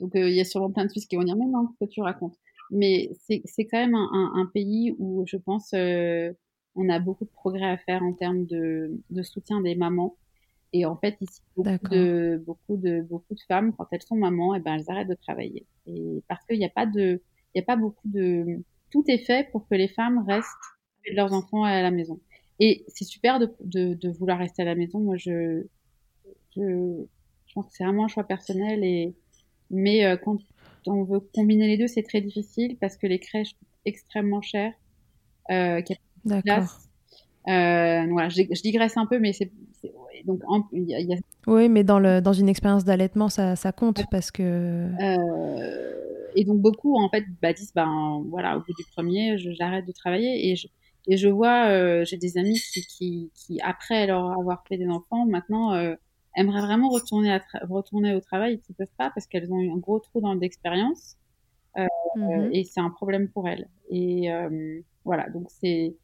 donc il y a sûrement plein de Suisses qui vont dire mais non, ce que tu racontes. Mais c'est quand même un, un, pays où je pense on a beaucoup de progrès à faire en termes de, de soutien des mamans. Et en fait, ici, beaucoup de, beaucoup de, beaucoup de femmes, quand elles sont mamans, et eh ben, elles arrêtent de travailler. Et parce qu'il n'y a pas de, il y a pas beaucoup de, tout est fait pour que les femmes restent avec leurs enfants à la maison. Et c'est super de, de, de, vouloir rester à la maison. Moi, je, je, je pense que c'est vraiment un choix personnel et mais euh, quand on veut combiner les deux, c'est très difficile parce que les crèches coûtent extrêmement cher. Euh, D'accord. Euh, voilà, je, je, digresse un peu, mais c'est donc il y, a... oui, mais dans le dans une expérience d'allaitement, ça, ça compte parce que euh, et donc beaucoup en fait bah, disent ben voilà au bout du premier, j'arrête de travailler et je et je vois euh, j'ai des amis qui, qui, qui après leur avoir fait des enfants maintenant euh, aimeraient vraiment retourner, à retourner au travail et qui peuvent pas parce qu'elles ont eu un gros trou dans d'expérience. Euh, mmh Et c'est un problème pour elles. Et voilà, donc c'est.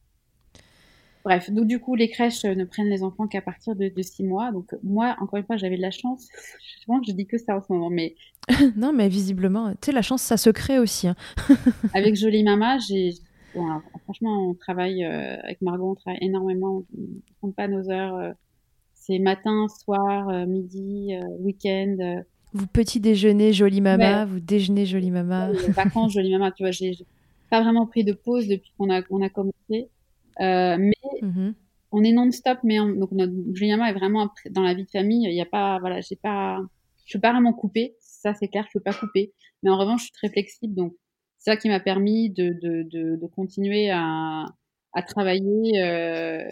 Bref, donc du coup, les crèches ne prennent les enfants qu'à partir de, de six mois. Donc moi, encore une fois, j'avais de la chance. Je pense que je dis que ça en ce moment, mais. non, mais visiblement, tu sais, la chance, ça se crée aussi. Hein. avec Jolie Mama, j'ai. Bon, franchement, on travaille euh, avec Margot, on travaille énormément. On ne compte pas nos heures euh, c'est matin, soir, euh, midi, euh, week-end. Euh. Vous petit déjeuner, jolie maman, vous déjeunez, jolie maman. vacances, jolie maman, tu vois, j'ai pas vraiment pris de pause depuis qu'on a, on a commencé. Mais mm-hmm. on est non-stop, mais donc notre jolie maman est vraiment dans la vie de famille. Il n'y a pas, voilà, j'ai pas, je peux pas vraiment couper. Ça, c'est clair, je peux pas couper. Mais en revanche, je suis très flexible, donc c'est ça qui m'a permis de, de, de, de, continuer à, à travailler euh,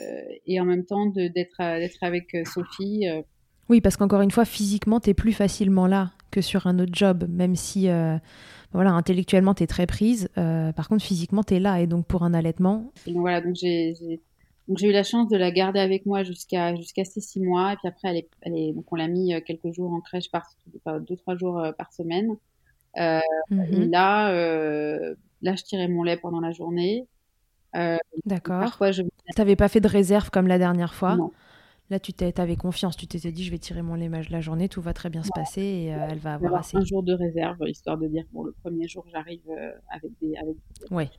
et en même temps d'être d'être avec euh, Sophie. Euh. Oui, parce qu'encore une fois, physiquement, tu es plus facilement là que sur un autre job, même si voilà, intellectuellement, tu es très prise. par contre, physiquement, tu es là. Et donc, pour un allaitement. donc, voilà, donc j'ai eu la chance de la garder avec moi jusqu'à jusqu'à ces six mois. Et puis après, elle est, elle est donc on l'a mis quelques jours en crèche, par, deux, trois jours par semaine. Euh, Et mhm. là, là, je tirais mon lait pendant la journée. Euh, D'accord. Parfois, je. T'avais pas fait de réserve comme la dernière fois. Non. Là, tu avais confiance. Tu t'étais dit, je vais tirer mon lait la journée, tout va très bien se passer et euh, elle va avoir assez. Un jour de réserve, histoire de dire, bon, le premier jour, j'arrive euh, avec des. Avec... Ouais.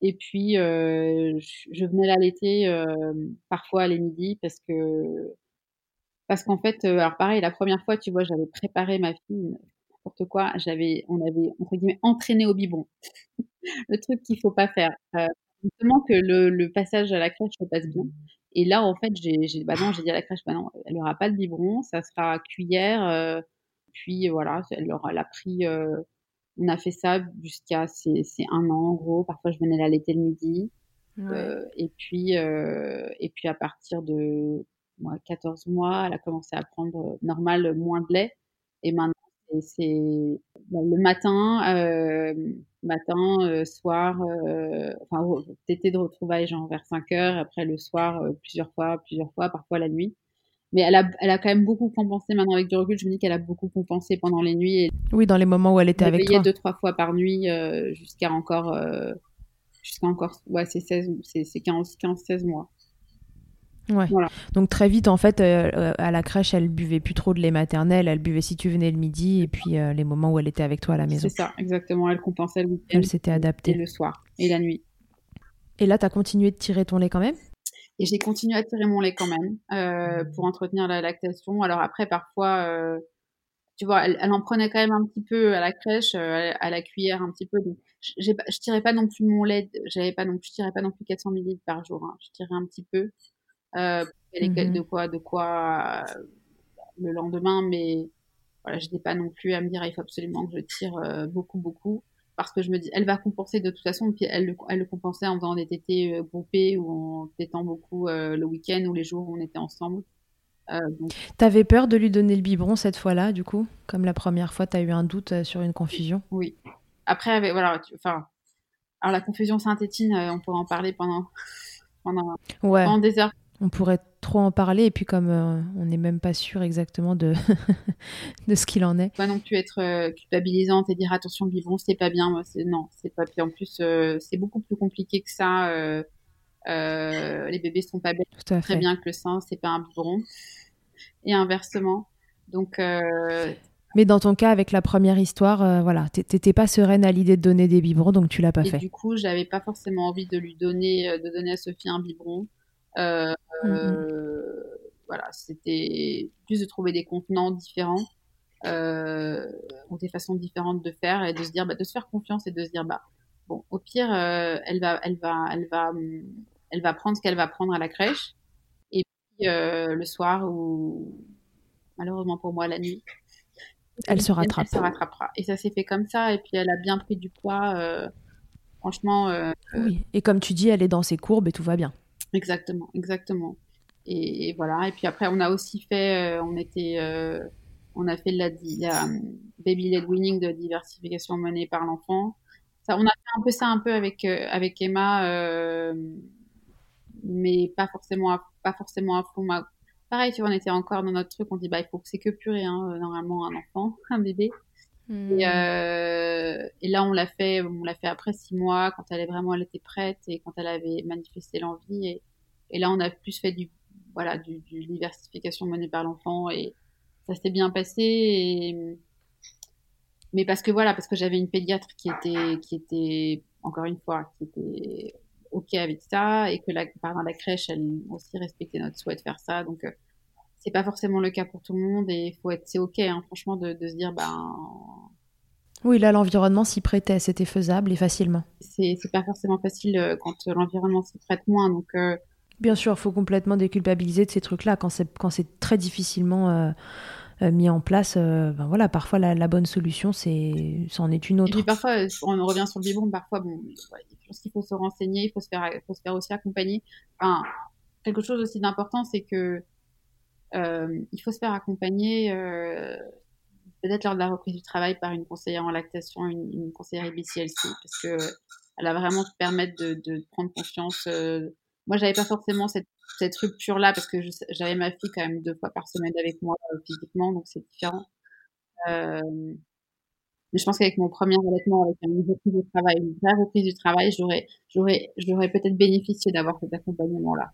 et puis, je, venais l'allaiter parfois à les midis parce que. Parce qu'en fait, alors pareil, la première fois, tu vois, j'avais préparé ma fille, n'importe quoi, j'avais, on avait, entre guillemets, entraîné au biberon. le truc qu'il faut pas faire. Euh, justement que le, le, passage à la crèche se passe bien. Et là, en fait, j'ai, j'ai, bah non, j'ai dit à la crèche, bah non, elle aura pas de biberon, ça sera cuillère. Euh, puis voilà, elle aura, elle a pris. Euh, on a fait ça jusqu'à c'est, c'est un an en gros. Parfois, je venais l'allaiter le midi. Euh, et puis euh, et puis à partir de moi, 14 mois, elle a commencé à prendre normal moins de lait. Et maintenant, c'est bah, le matin, euh, matin, euh, soir, euh, enfin, t'étais de retrouvailles genre vers 5 heures, après le soir, euh, plusieurs fois, plusieurs fois, parfois la nuit. Mais elle a, elle a quand même beaucoup compensé maintenant avec du recul. Je me dis qu'elle a beaucoup compensé pendant les nuits. Et oui, dans les moments où elle était avec toi. deux, trois fois par nuit jusqu'à encore, jusqu'à encore, ouais, c'est 16, c'est 15, 15, 16 mois. Ouais. Donc très vite, en fait, euh, euh, à la crèche, elle buvait plus trop de lait maternel. Elle buvait si tu venais le midi et puis euh, les moments où elle était avec toi à la maison. C'est ça, exactement. Elle compensait le week-end. Elle s'était adaptée. le soir et la nuit. Et là, tu as continué de tirer ton lait quand même? Et j'ai continué à tirer mon lait quand même pour entretenir la lactation. Alors après, parfois, tu vois, elle, en prenait quand même un petit peu à la crèche, à la cuillère un petit peu. Donc, je tirais pas non plus mon lait. J'avais pas non, je tirais pas non plus 400 ml par jour. Hein. Je tirais un petit peu euh, mmh de quoi, de quoi euh, le lendemain, mais voilà, je n'ai pas non plus à me dire il faut absolument que je tire euh, beaucoup, beaucoup, parce que je me dis, elle va compenser de toute façon, puis elle, elle le compensait en faisant des tétés euh, groupés ou en tétant beaucoup le week-end ou les jours où on était ensemble. Euh, T'avais peur de lui donner le biberon cette fois-là, du coup Comme la première fois, tu as eu un doute sur une confusion? Oui. Après, voilà, enfin, alors la confusion synthétine, on pourrait en parler pendant, pendant, ouais. pendant des heures on pourrait trop en parler et puis comme euh, on n'est même pas sûr exactement de, de ce qu'il en est. Pas non plus être euh, culpabilisante et dire attention biberon c'est pas bien moi non c'est pas en plus euh, c'est beaucoup plus compliqué que ça les bébés sont pas bêtes très bien que le sein c'est pas un biberon et inversement donc mais dans ton cas, avec la première histoire, voilà, t'étais pas sereine à l'idée de donner des biberons, donc tu l'as pas et fait. Du coup, j'avais pas forcément envie de lui donner, de donner à Sophie un biberon. Euh, mmh voilà, c'était plus de trouver des contenants différents euh, ou des façons différentes de faire et de se dire, bah, de se faire confiance et de se dire, bah, bon, au pire, euh, elle va, elle va, elle va, elle va prendre ce qu'elle va prendre à la crèche. Et puis, le soir ou malheureusement pour moi la nuit. Elle se rattrape. Elle se rattrapera. Et ça s'est fait comme ça. Et puis elle a bien pris du poids. franchement. oui. Et comme tu dis, elle est dans ses courbes et tout va bien. Exactement, exactement. Et, voilà. Et puis après, on a aussi fait, on était, on a fait la, la baby led winning de diversification menée par l'enfant. Ça, on a fait un peu ça un peu avec avec Emma, mais pas forcément pas forcément à fond pareil, tu vois, on était encore dans notre truc, on dit, bah, il faut que c'est que purée, hein, euh, normalement, un enfant, un bébé. Hmm. Euh, et, là, on l'a fait, on l'a fait après six mois, quand elle est vraiment, elle était prête et quand elle avait manifesté l'envie. Et, et, là, on a plus fait du, voilà, du, du diversification menée par l'enfant et ça s'est bien passé. Mais parce que voilà, parce que j'avais une pédiatre qui était, qui était, encore une fois, qui était ok avec ça et que la, par la crèche, elle aussi respectait notre souhait de faire ça. Donc, euh, c'est pas forcément le cas pour tout le monde et il faut être, c'est ok, hein, franchement, de, de, se dire, ben. Oui, là, l'environnement s'y prêtait, c'était faisable et facilement. C'est, pas forcément facile euh, quand l'environnement s'y prête moins, donc. Euh, Bien sûr, il faut complètement déculpabiliser de ces trucs-là quand c'est, quand c'est très difficilement mis en place. ben voilà, parfois la, bonne solution, c'est, c'en est une autre. Et puis parfois, on revient sur le biberon, parfois, bon, pense qu'il faut se renseigner, il faut se faire, faut se faire aussi accompagner. Enfin, quelque chose aussi d'important, c'est que euh, il faut se faire accompagner euh, peut-être lors de la reprise du travail par une conseillère en lactation, une, conseillère IBCLC, parce que elle va vraiment te permettre de, prendre confiance. Euh. Moi, j'avais pas forcément cette, cette rupture-là parce que j'avais ma fille quand même deux fois par semaine avec moi physiquement, donc c'est différent. Mais je pense qu'avec mon premier allaitement, avec une reprise du travail, une vraie reprise du travail, j'aurais, j'aurais, j'aurais peut-être bénéficié d'avoir cet accompagnement-là.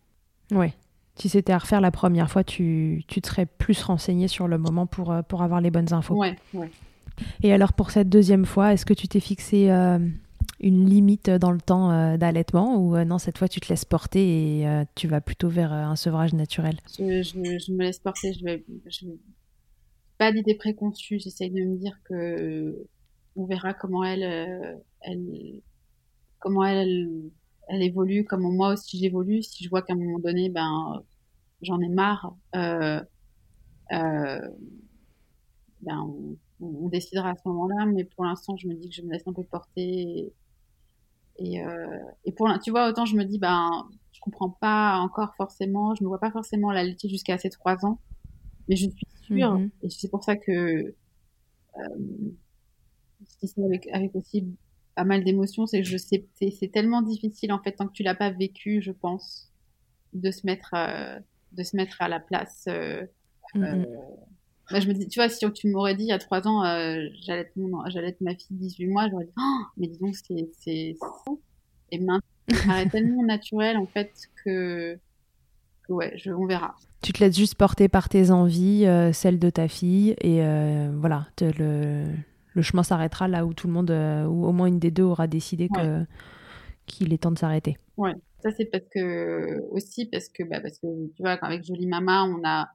Oui. Si c'était à refaire la première fois, tu, tu te serais plus renseigné sur le moment pour, euh, pour avoir les bonnes infos. Ouais, ouais. Et alors pour cette deuxième fois, est-ce que tu t'es fixé euh, une limite dans le temps euh, d'allaitement ou non, cette fois tu te laisses porter et tu vas plutôt vers un sevrage naturel? Je, je, je, me laisse porter, je vais, je, pas d'idée préconçue. J'essaye de me dire que on verra comment elle, elle, comment elle, elle évolue, comment moi aussi j'évolue. Si je vois qu'à un moment donné, ben, j'en ai marre, euh, euh, ben, on, décidera à ce moment-là. Mais pour l'instant, je me dis que je me laisse un peu porter. Et, et, pour, tu vois, autant je me dis, ben, je comprends pas encore forcément, je me vois pas forcément la laitier jusqu'à ces trois ans. Mais je suis sûre, mhm. et c'est pour ça que euh, ça avec, avec aussi pas mal d'émotions, c'est que je sais, c'est tellement difficile en fait tant que tu l'as pas vécu, je pense, de se mettre, euh, de se mettre à la place. Euh, euh bah, je me dis, tu vois, si tu m'aurais dit il y a trois ans, euh, j'allais être ma fille 18 mois, j'aurais dit, oh, mais dis donc, c'est, c'est, et maintenant, ça paraît tellement naturel en fait que ouais, je, on verra. Tu te laisses juste porter par tes envies, celles de ta fille, et voilà, le, le, chemin s'arrêtera là où tout le monde, euh, ou au moins une des deux aura décidé que qu'il est temps de s'arrêter. Ouais, ça c'est parce que aussi parce que bah, parce que tu vois avec Jolie Mama on a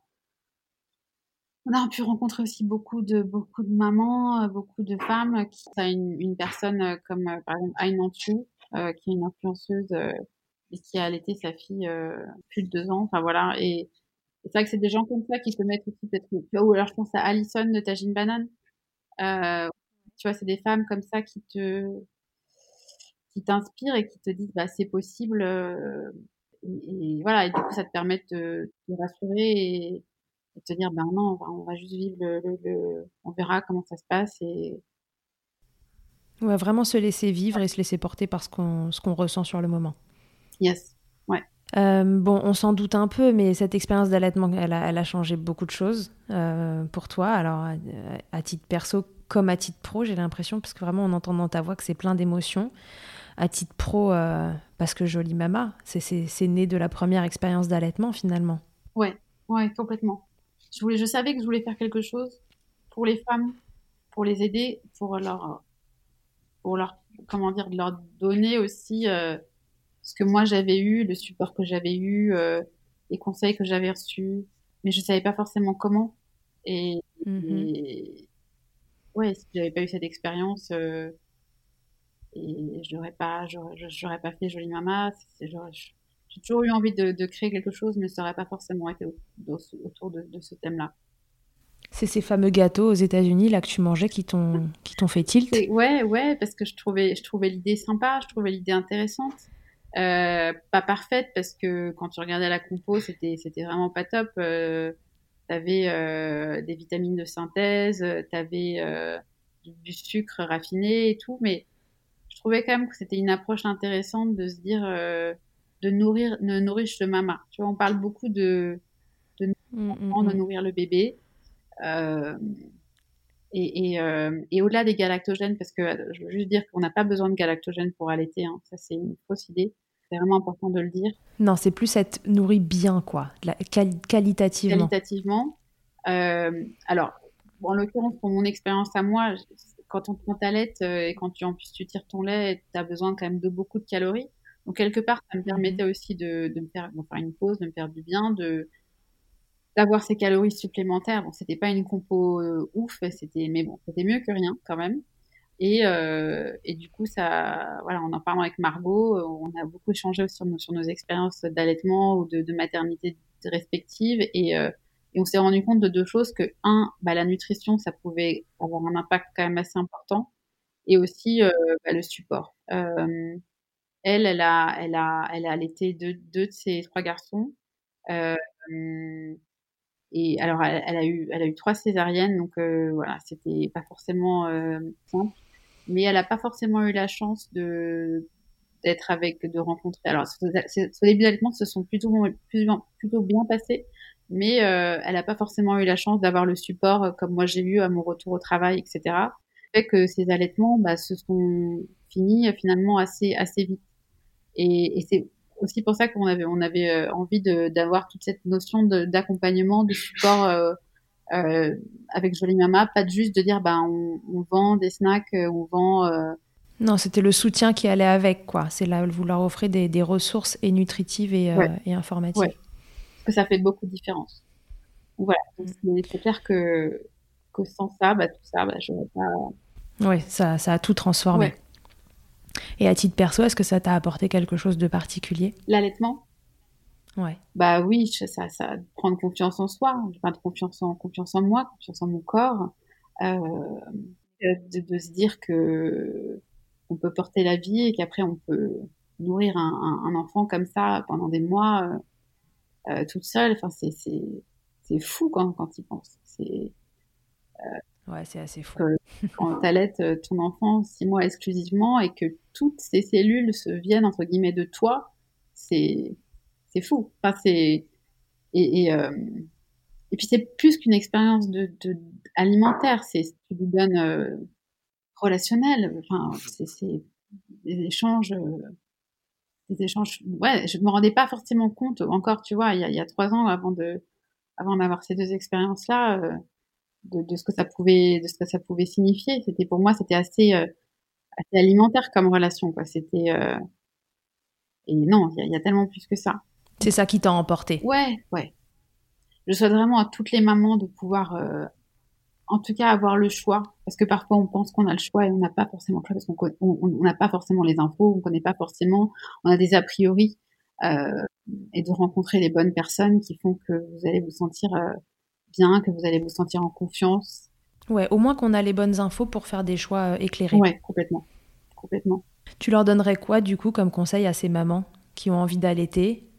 on a pu rencontrer aussi beaucoup de beaucoup de mamans, beaucoup de femmes qui a une, une personne comme par exemple Aïn Antu, qui est une influenceuse et qui a allaité sa fille euh, plus de deux ans. Enfin voilà. Et, c'est vrai que c'est des gens comme ça qui te mettent aussi peut-être. Ou alors je pense à Alison de Tajine Banane. Euh, tu vois, c'est des femmes comme ça qui te qui t'inspirent et qui te disent bah c'est possible. Euh, et, voilà. Et du coup, ça te permet de te rassurer et, de te dire ben non, on va, juste vivre le, le, on verra comment ça se passe et Ouais, vraiment se laisser vivre et se laisser porter par ce qu'on ressent sur le moment. Yes, ouais. Euh, bon, on s'en doute un peu, mais cette expérience d'allaitement, elle a, changé beaucoup de choses euh, pour toi. Alors, à, titre perso comme à titre pro, j'ai l'impression, parce que vraiment, on entend dans ta voix que c'est plein d'émotions. À titre pro, euh, parce que jolie mama, c'est né de la première expérience d'allaitement finalement. Ouais, ouais, complètement. Je, voulais, je savais que je voulais faire quelque chose pour les femmes, pour les aider, pour leur, pour leur, comment dire, leur donner aussi ce que moi j'avais eu, le support que j'avais eu, euh, les conseils que j'avais reçus, mais je savais pas forcément comment. Et, mm-hmm. ouais, si j'avais pas eu cette expérience, euh, et j'aurais pas, j'aurais pas fait Jolie Mama, j'ai toujours eu envie de, créer quelque chose, mais ça n'aurait pas forcément été autour de, ce thème-là. C'est ces fameux gâteaux aux États-Unis là que tu mangeais qui t'ont qui t'ont fait tilt? Ouais, ouais, parce que je trouvais je trouvais l'idée sympa, je trouvais l'idée intéressante. Euh, pas parfaite parce que quand tu regardais la compo, c'était c'était vraiment pas top. Euh, t'avais euh, des vitamines de synthèse, t'avais euh, du, du, sucre raffiné et tout, mais je trouvais quand même que c'était une approche intéressante de se dire euh, de nourrir, de nourrir le maman. Tu vois, on parle beaucoup de de, mmh, mmh, de mmh. nourrir le bébé. Euh, et, et, euh, et au-delà des galactogènes, parce que je veux juste dire qu'on n'a pas besoin de galactogènes pour allaiter, hein, ça c'est une fausse idée. C'est vraiment important de le dire. Non, c'est plus être nourri bien, quoi, la, qualitativement. Qualitativement. Euh, alors, en l'occurrence, pour mon expérience à moi, quand on prend ta lait euh, et quand tu en plus tu tires ton lait, tu as besoin quand même de beaucoup de calories. Donc quelque part, ça me mhm. permettait aussi de, de me faire, de faire une pause, de me faire du bien, de d'avoir ces calories supplémentaires. Bon, c'était pas une compo euh, ouf, c'était mais bon, c'était mieux que rien quand même. Et, euh, et du coup, ça, voilà, en en parlant avec Margot, on a beaucoup échangé sur nos, sur nos expériences d'allaitement ou de, maternité respectives et euh, et on s'est rendu compte de deux choses que un, bah, la nutrition, ça pouvait avoir un impact quand même assez important, et aussi euh, bah, le support. Euh, elle, elle a, elle a, elle a allaité deux, de ses trois garçons. Euh, et alors, elle, elle, a eu, elle a eu trois césariennes, donc euh, voilà, c'était pas forcément euh, simple. Mais elle a pas forcément eu la chance de d'être avec, de rencontrer. Alors, ce, début d'allaitement se sont plutôt, plutôt, bien passés, mais euh, elle n'a pas forcément eu la chance d'avoir le support euh, comme moi j'ai eu à mon retour au travail, etc. Fait que ces allaitements bah, se sont finis euh, finalement assez assez vite. Et, et c'est aussi pour ça qu'on avait on avait euh, envie d'avoir toute cette notion d'accompagnement, de, support euh, euh, avec Jolie Mama, pas juste de dire bah on, on vend des snacks, on vend non, c'était le soutien qui allait avec, quoi. C'est là, vous leur offrez des, des ressources et nutritives et, et informatives. Ouais que ça fait beaucoup de différence. Voilà, mm. c'est clair que, que sans ça, bah, tout ça, bah, je pas. Oui, ça, ça a tout transformé. Et à titre perso, est-ce que ça t'a apporté quelque chose de particulier? L'allaitement Ouais. Bah oui, ça, ça prendre confiance en soi, de confiance en confiance en moi, confiance en mon corps, euh, de, de, se dire que on peut porter la vie et qu'après on peut nourrir un, un, un, enfant comme ça pendant des mois. Euh, euh, toute seule. Enfin, c'est c'est fou quand quand tu penses. C'est euh, ouais, c'est assez fou. quand tu allaites euh, ton enfant six mois exclusivement et que toutes ces cellules se viennent entre guillemets de toi, c'est c'est fou. Enfin, c'est et, et, euh, et puis c'est plus qu'une expérience de, de, alimentaire, c'est tu lui donnes euh, relationnel. Enfin, c'est des échanges des échanges. Ouais, je me rendais pas forcément compte encore, tu vois, il y a, il y a trois ans avant de, avant d'avoir ces deux expériences-là, euh, de, de, ce que ça pouvait, de ce que ça pouvait signifier. C'était pour moi, c'était assez, euh, assez alimentaire comme relation, quoi. C'était euh... et non, il y, a tellement plus que ça. C'est ça qui t'a emporté. Ouais, ouais. Je souhaite vraiment à toutes les mamans de pouvoir euh, en tout cas avoir le choix, parce que parfois on pense qu'on a le choix et on n'a pas forcément le choix parce qu'on n'a pas forcément les infos, on connaît pas forcément, on a des a priori, euh, et de rencontrer les bonnes personnes qui font que vous allez vous sentir euh, bien, que vous allez vous sentir en confiance. Ouais, au moins qu'on a les bonnes infos pour faire des choix éclairés. Ouais, complètement, complètement. Tu leur donnerais quoi du coup comme conseil à ces mamans qui ont envie d'allaiter?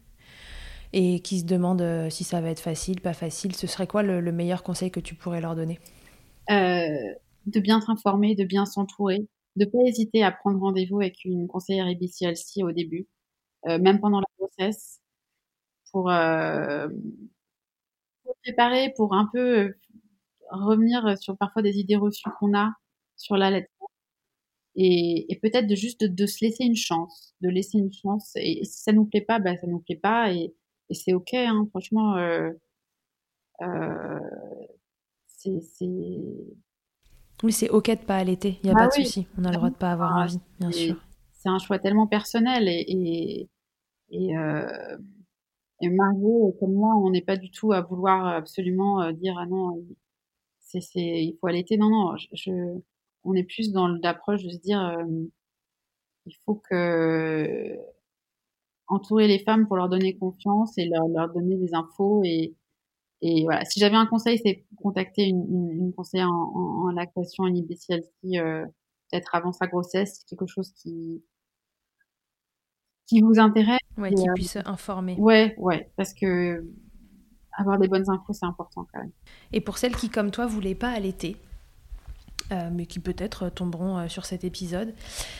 Et qui se demandent euh, si ça va être facile, pas facile Ce serait quoi le, le meilleur conseil que tu pourrais leur donner? Euh, de bien s'informer, de bien s'entourer, de pas hésiter à prendre rendez-vous avec une conseillère IBCLC au début, euh, même pendant la grossesse, pour, euh, pour préparer, pour un peu revenir sur parfois des idées reçues qu'on a sur l'allaitement. Et, et peut-être de juste de, de, se laisser une chance, de laisser une chance. Et, et si ça nous plaît pas, bah ça nous plaît pas, et, et c'est ok. Hein, franchement, euh, euh, c'est. Oui, c'est ok de pas allaiter, il n'y a ah pas de souci. On a le droit de pas avoir ah, envie, bien sûr. C'est un choix tellement personnel et, et, et, euh, et Margot, comme moi, on n'est pas du tout à vouloir absolument euh, dire ah non, c'est, c'est, il faut allaiter. Non, non, je, on est plus dans l'approche de se dire euh, il faut que entourer les femmes pour leur donner confiance et leur, leur donner des infos et, et voilà. Si j'avais un conseil, c'est contacter une, une, une conseillère en, en, en lactation, une IBCLC, euh, peut-être avant sa grossesse, quelque chose qui qui vous intéresse. Ouais, qui euh, puisse informer. Ouais, ouais, parce que avoir des bonnes infos, c'est important quand même. Et pour celles qui, comme toi, voulaient pas allaiter, euh, mais qui peut-être tomberont euh, sur cet épisode.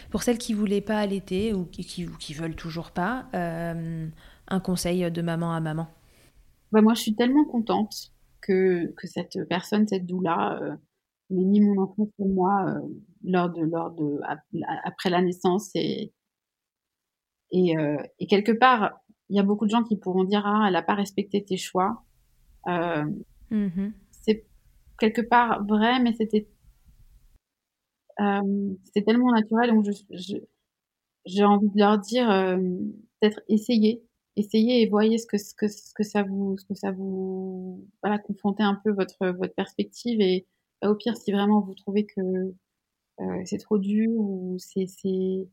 Pour celles qui voulaient pas allaiter ou qui, qui, qui veulent toujours pas, euh, un conseil de maman à maman. Bah moi, je suis tellement contente que, que cette personne, cette doula, euh, m'ait mis mon enfant pour moi euh, lors de, lors de, après la naissance et, et, euh, et quelque part, il y a beaucoup de gens qui pourront dire ah, elle n'a pas respecté tes choix. Mmh c'est quelque part vrai, mais c'était euh, c'était tellement naturel, donc je, j'ai envie de leur dire euh, peut-être essayez, essayez et voyez ce que ce que ce que ça vous ce que ça vous voilà confronter un peu votre votre perspective et bah, au pire si vraiment vous trouvez que euh, c'est trop dur ou c'est c'est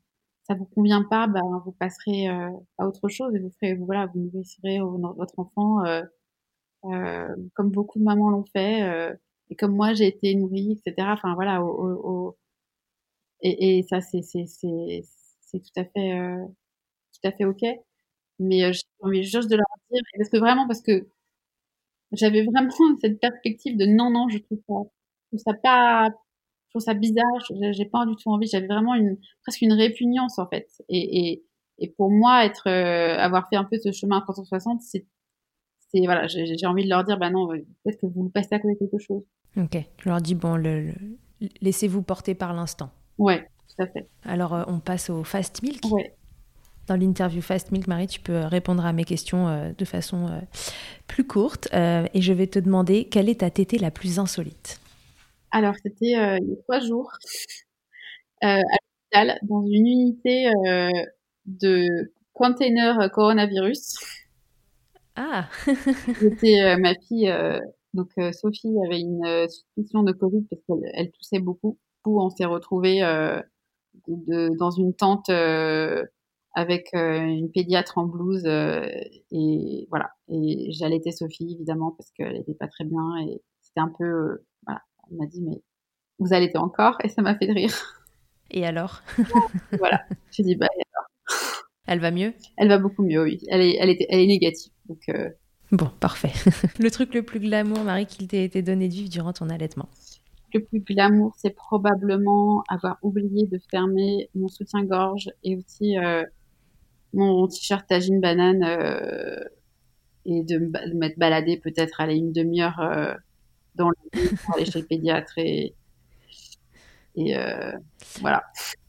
ça vous convient pas, bah, vous passerez euh, à autre chose et vous ferez voilà vous nourrirez votre enfant euh, euh, comme beaucoup de mamans l'ont fait euh, et comme moi j'ai été nourrie etc. Enfin voilà au, au, et, et ça, c'est, c'est, c'est, tout à fait, euh, tout à fait ok. Mais euh, j'ai envie juste de leur dire, parce que vraiment, parce que j'avais vraiment cette perspective de non, non, je trouve ça, je trouve ça pas, je trouve ça bizarre, j'ai pas du tout envie, j'avais vraiment une, presque une répugnance, en fait. Et, et, et pour moi, être, euh, avoir fait un peu ce chemin à 360, c'est, c'est, voilà, j'ai envie de leur dire, bah non, peut-être que vous passez à côté de quelque chose. Ok. Je leur dis, bon, le, le... laissez-vous porter par l'instant. Ouais, tout à fait. Alors, euh, on passe au Fast Milk. Ouais. Dans l'interview Fast Milk, Marie, tu peux répondre à mes questions euh, de façon euh, plus courte. Euh, et je vais te demander, quelle est ta tétée la plus insolite? Alors, c'était euh, il y a trois jours, euh, à l'hôpital, dans une unité de container coronavirus. Ah C'était ma fille, donc Sophie avait une suspicion de Covid parce qu'elle elle toussait beaucoup on s'est retrouvés euh, de, dans une tente euh, avec euh, une pédiatre en blouse et voilà. Et j'allaitais Sophie évidemment parce qu'elle était pas très bien et c'était un peu voilà. Elle m'a dit mais vous allaitez encore? Et ça m'a fait de rire. Et alors? Voilà. J'ai dit bah et alors? Elle va mieux? Elle va beaucoup mieux, oui. Elle est, elle était, elle est négative. Donc, euh... Bon, parfait. le truc le plus glamour, Marie, qu'il t'ait été donné de vivre durant ton allaitement? Le plus glamour, c'est probablement avoir oublié de fermer mon soutien-gorge et aussi euh, mon t-shirt tagine banane euh, et de me mettre balader peut-être aller une demi-heure euh, dans le chez le pédiatre et, voilà.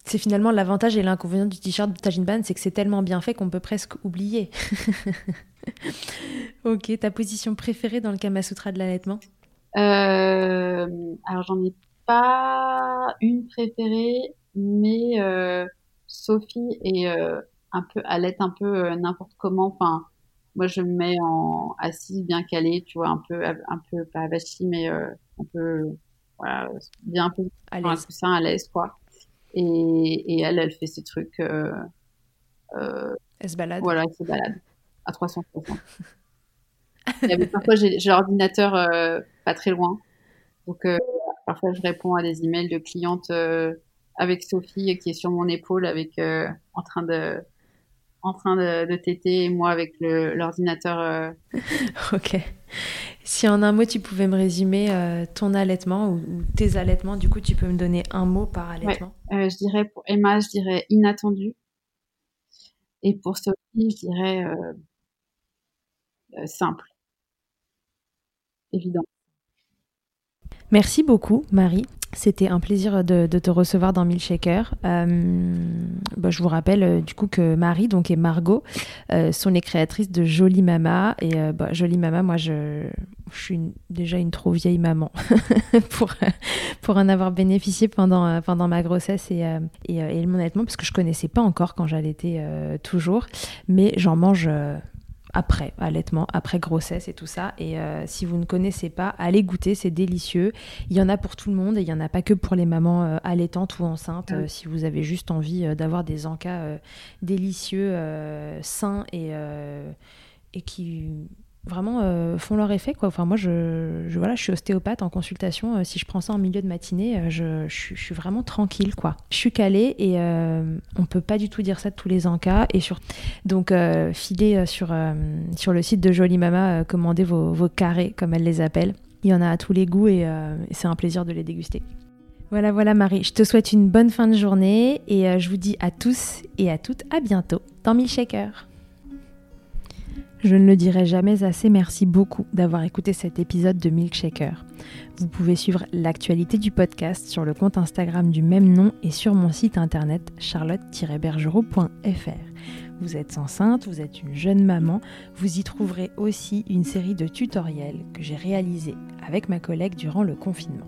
C'est finalement l'avantage et l'inconvénient du t-shirt tagine banane, c'est que c'est tellement bien fait qu'on peut presque oublier. ok, ta position préférée dans le Kama Sutra de l'allaitement? Alors j'en ai pas une préférée, mais euh, Sophie est euh, un peu à l'aide un peu euh, n'importe comment. Enfin, moi je me mets en assise bien calée, tu vois, un peu un peu pas avachie, mais euh, un peu voilà, bien un peu à l'aise. à l'aise quoi. Et, et elle, elle fait ses trucs. Euh, euh, elle se balade. Voilà, elle se balade à 360. parfois, j'ai l'ordinateur euh, pas très loin. Donc, euh, parfois, je réponds à des emails de clientes euh, avec Sophie qui est sur mon épaule, avec en train de en train de, de téter et moi avec l'ordinateur. Ok. Si en un mot tu pouvais me résumer euh, ton allaitement ou, ou, tes allaitements, du coup tu peux me donner un mot par allaitement? Ouais. je dirais pour Emma, je dirais inattendu. Et pour Sophie, je dirais simple évident. Merci beaucoup, Marie. C'était un plaisir de, te recevoir dans Milkshaker. Euh, bah, je vous rappelle euh, du coup que Marie donc et Margot euh, sont les créatrices de Jolie Mama et bah, Jolie Mama, moi je, suis déjà une trop vieille maman pour en avoir bénéficié pendant ma grossesse et et, parce que je connaissais pas encore quand j'allaitais toujours, mais j'en mange après allaitement, après grossesse et tout ça. Et euh, si vous ne connaissez pas, allez goûter, c'est délicieux. Il y en a pour tout le monde et il n'y en a pas que pour les mamans euh, allaitantes ou enceintes. Ah si vous avez juste envie d'avoir des encas délicieux, sains et, et qui vraiment euh, font leur effet quoi. Enfin moi je, voilà je suis ostéopathe en consultation. Euh, si je prends ça en milieu de matinée, euh, je, suis vraiment tranquille quoi. Je suis calée et on peut pas du tout dire ça de tous les encas et sur donc filez sur sur le site de Jolie Mama, commandez vos, carrés comme elle les appelle. Il y en a à tous les goûts et, et c'est un plaisir de les déguster. Voilà, voilà Marie, je te souhaite une bonne fin de journée et je vous dis à tous et à toutes à bientôt dans Milkshaker. Je ne le dirai jamais assez, merci beaucoup d'avoir écouté cet épisode de Milkshaker. Vous pouvez suivre l'actualité du podcast sur le compte Instagram du même nom et sur mon site internet charlotte-bergerot.fr. Vous êtes enceinte, vous êtes une jeune maman, vous y trouverez aussi une série de tutoriels que j'ai réalisés avec ma collègue durant le confinement.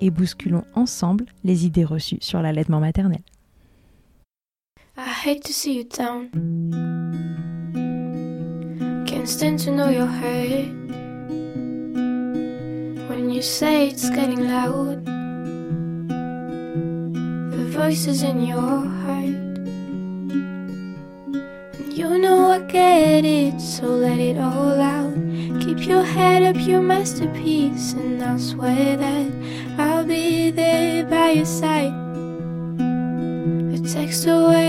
et bousculons ensemble les idées reçues sur l'allaitement maternel. I hate to see you down. Can't stand to know your hurt. When you say it's getting loud, the voices in your heart. And you know I get it, so let it all out. Keep your head up, your masterpiece, and I'll swear that by your side. A text away,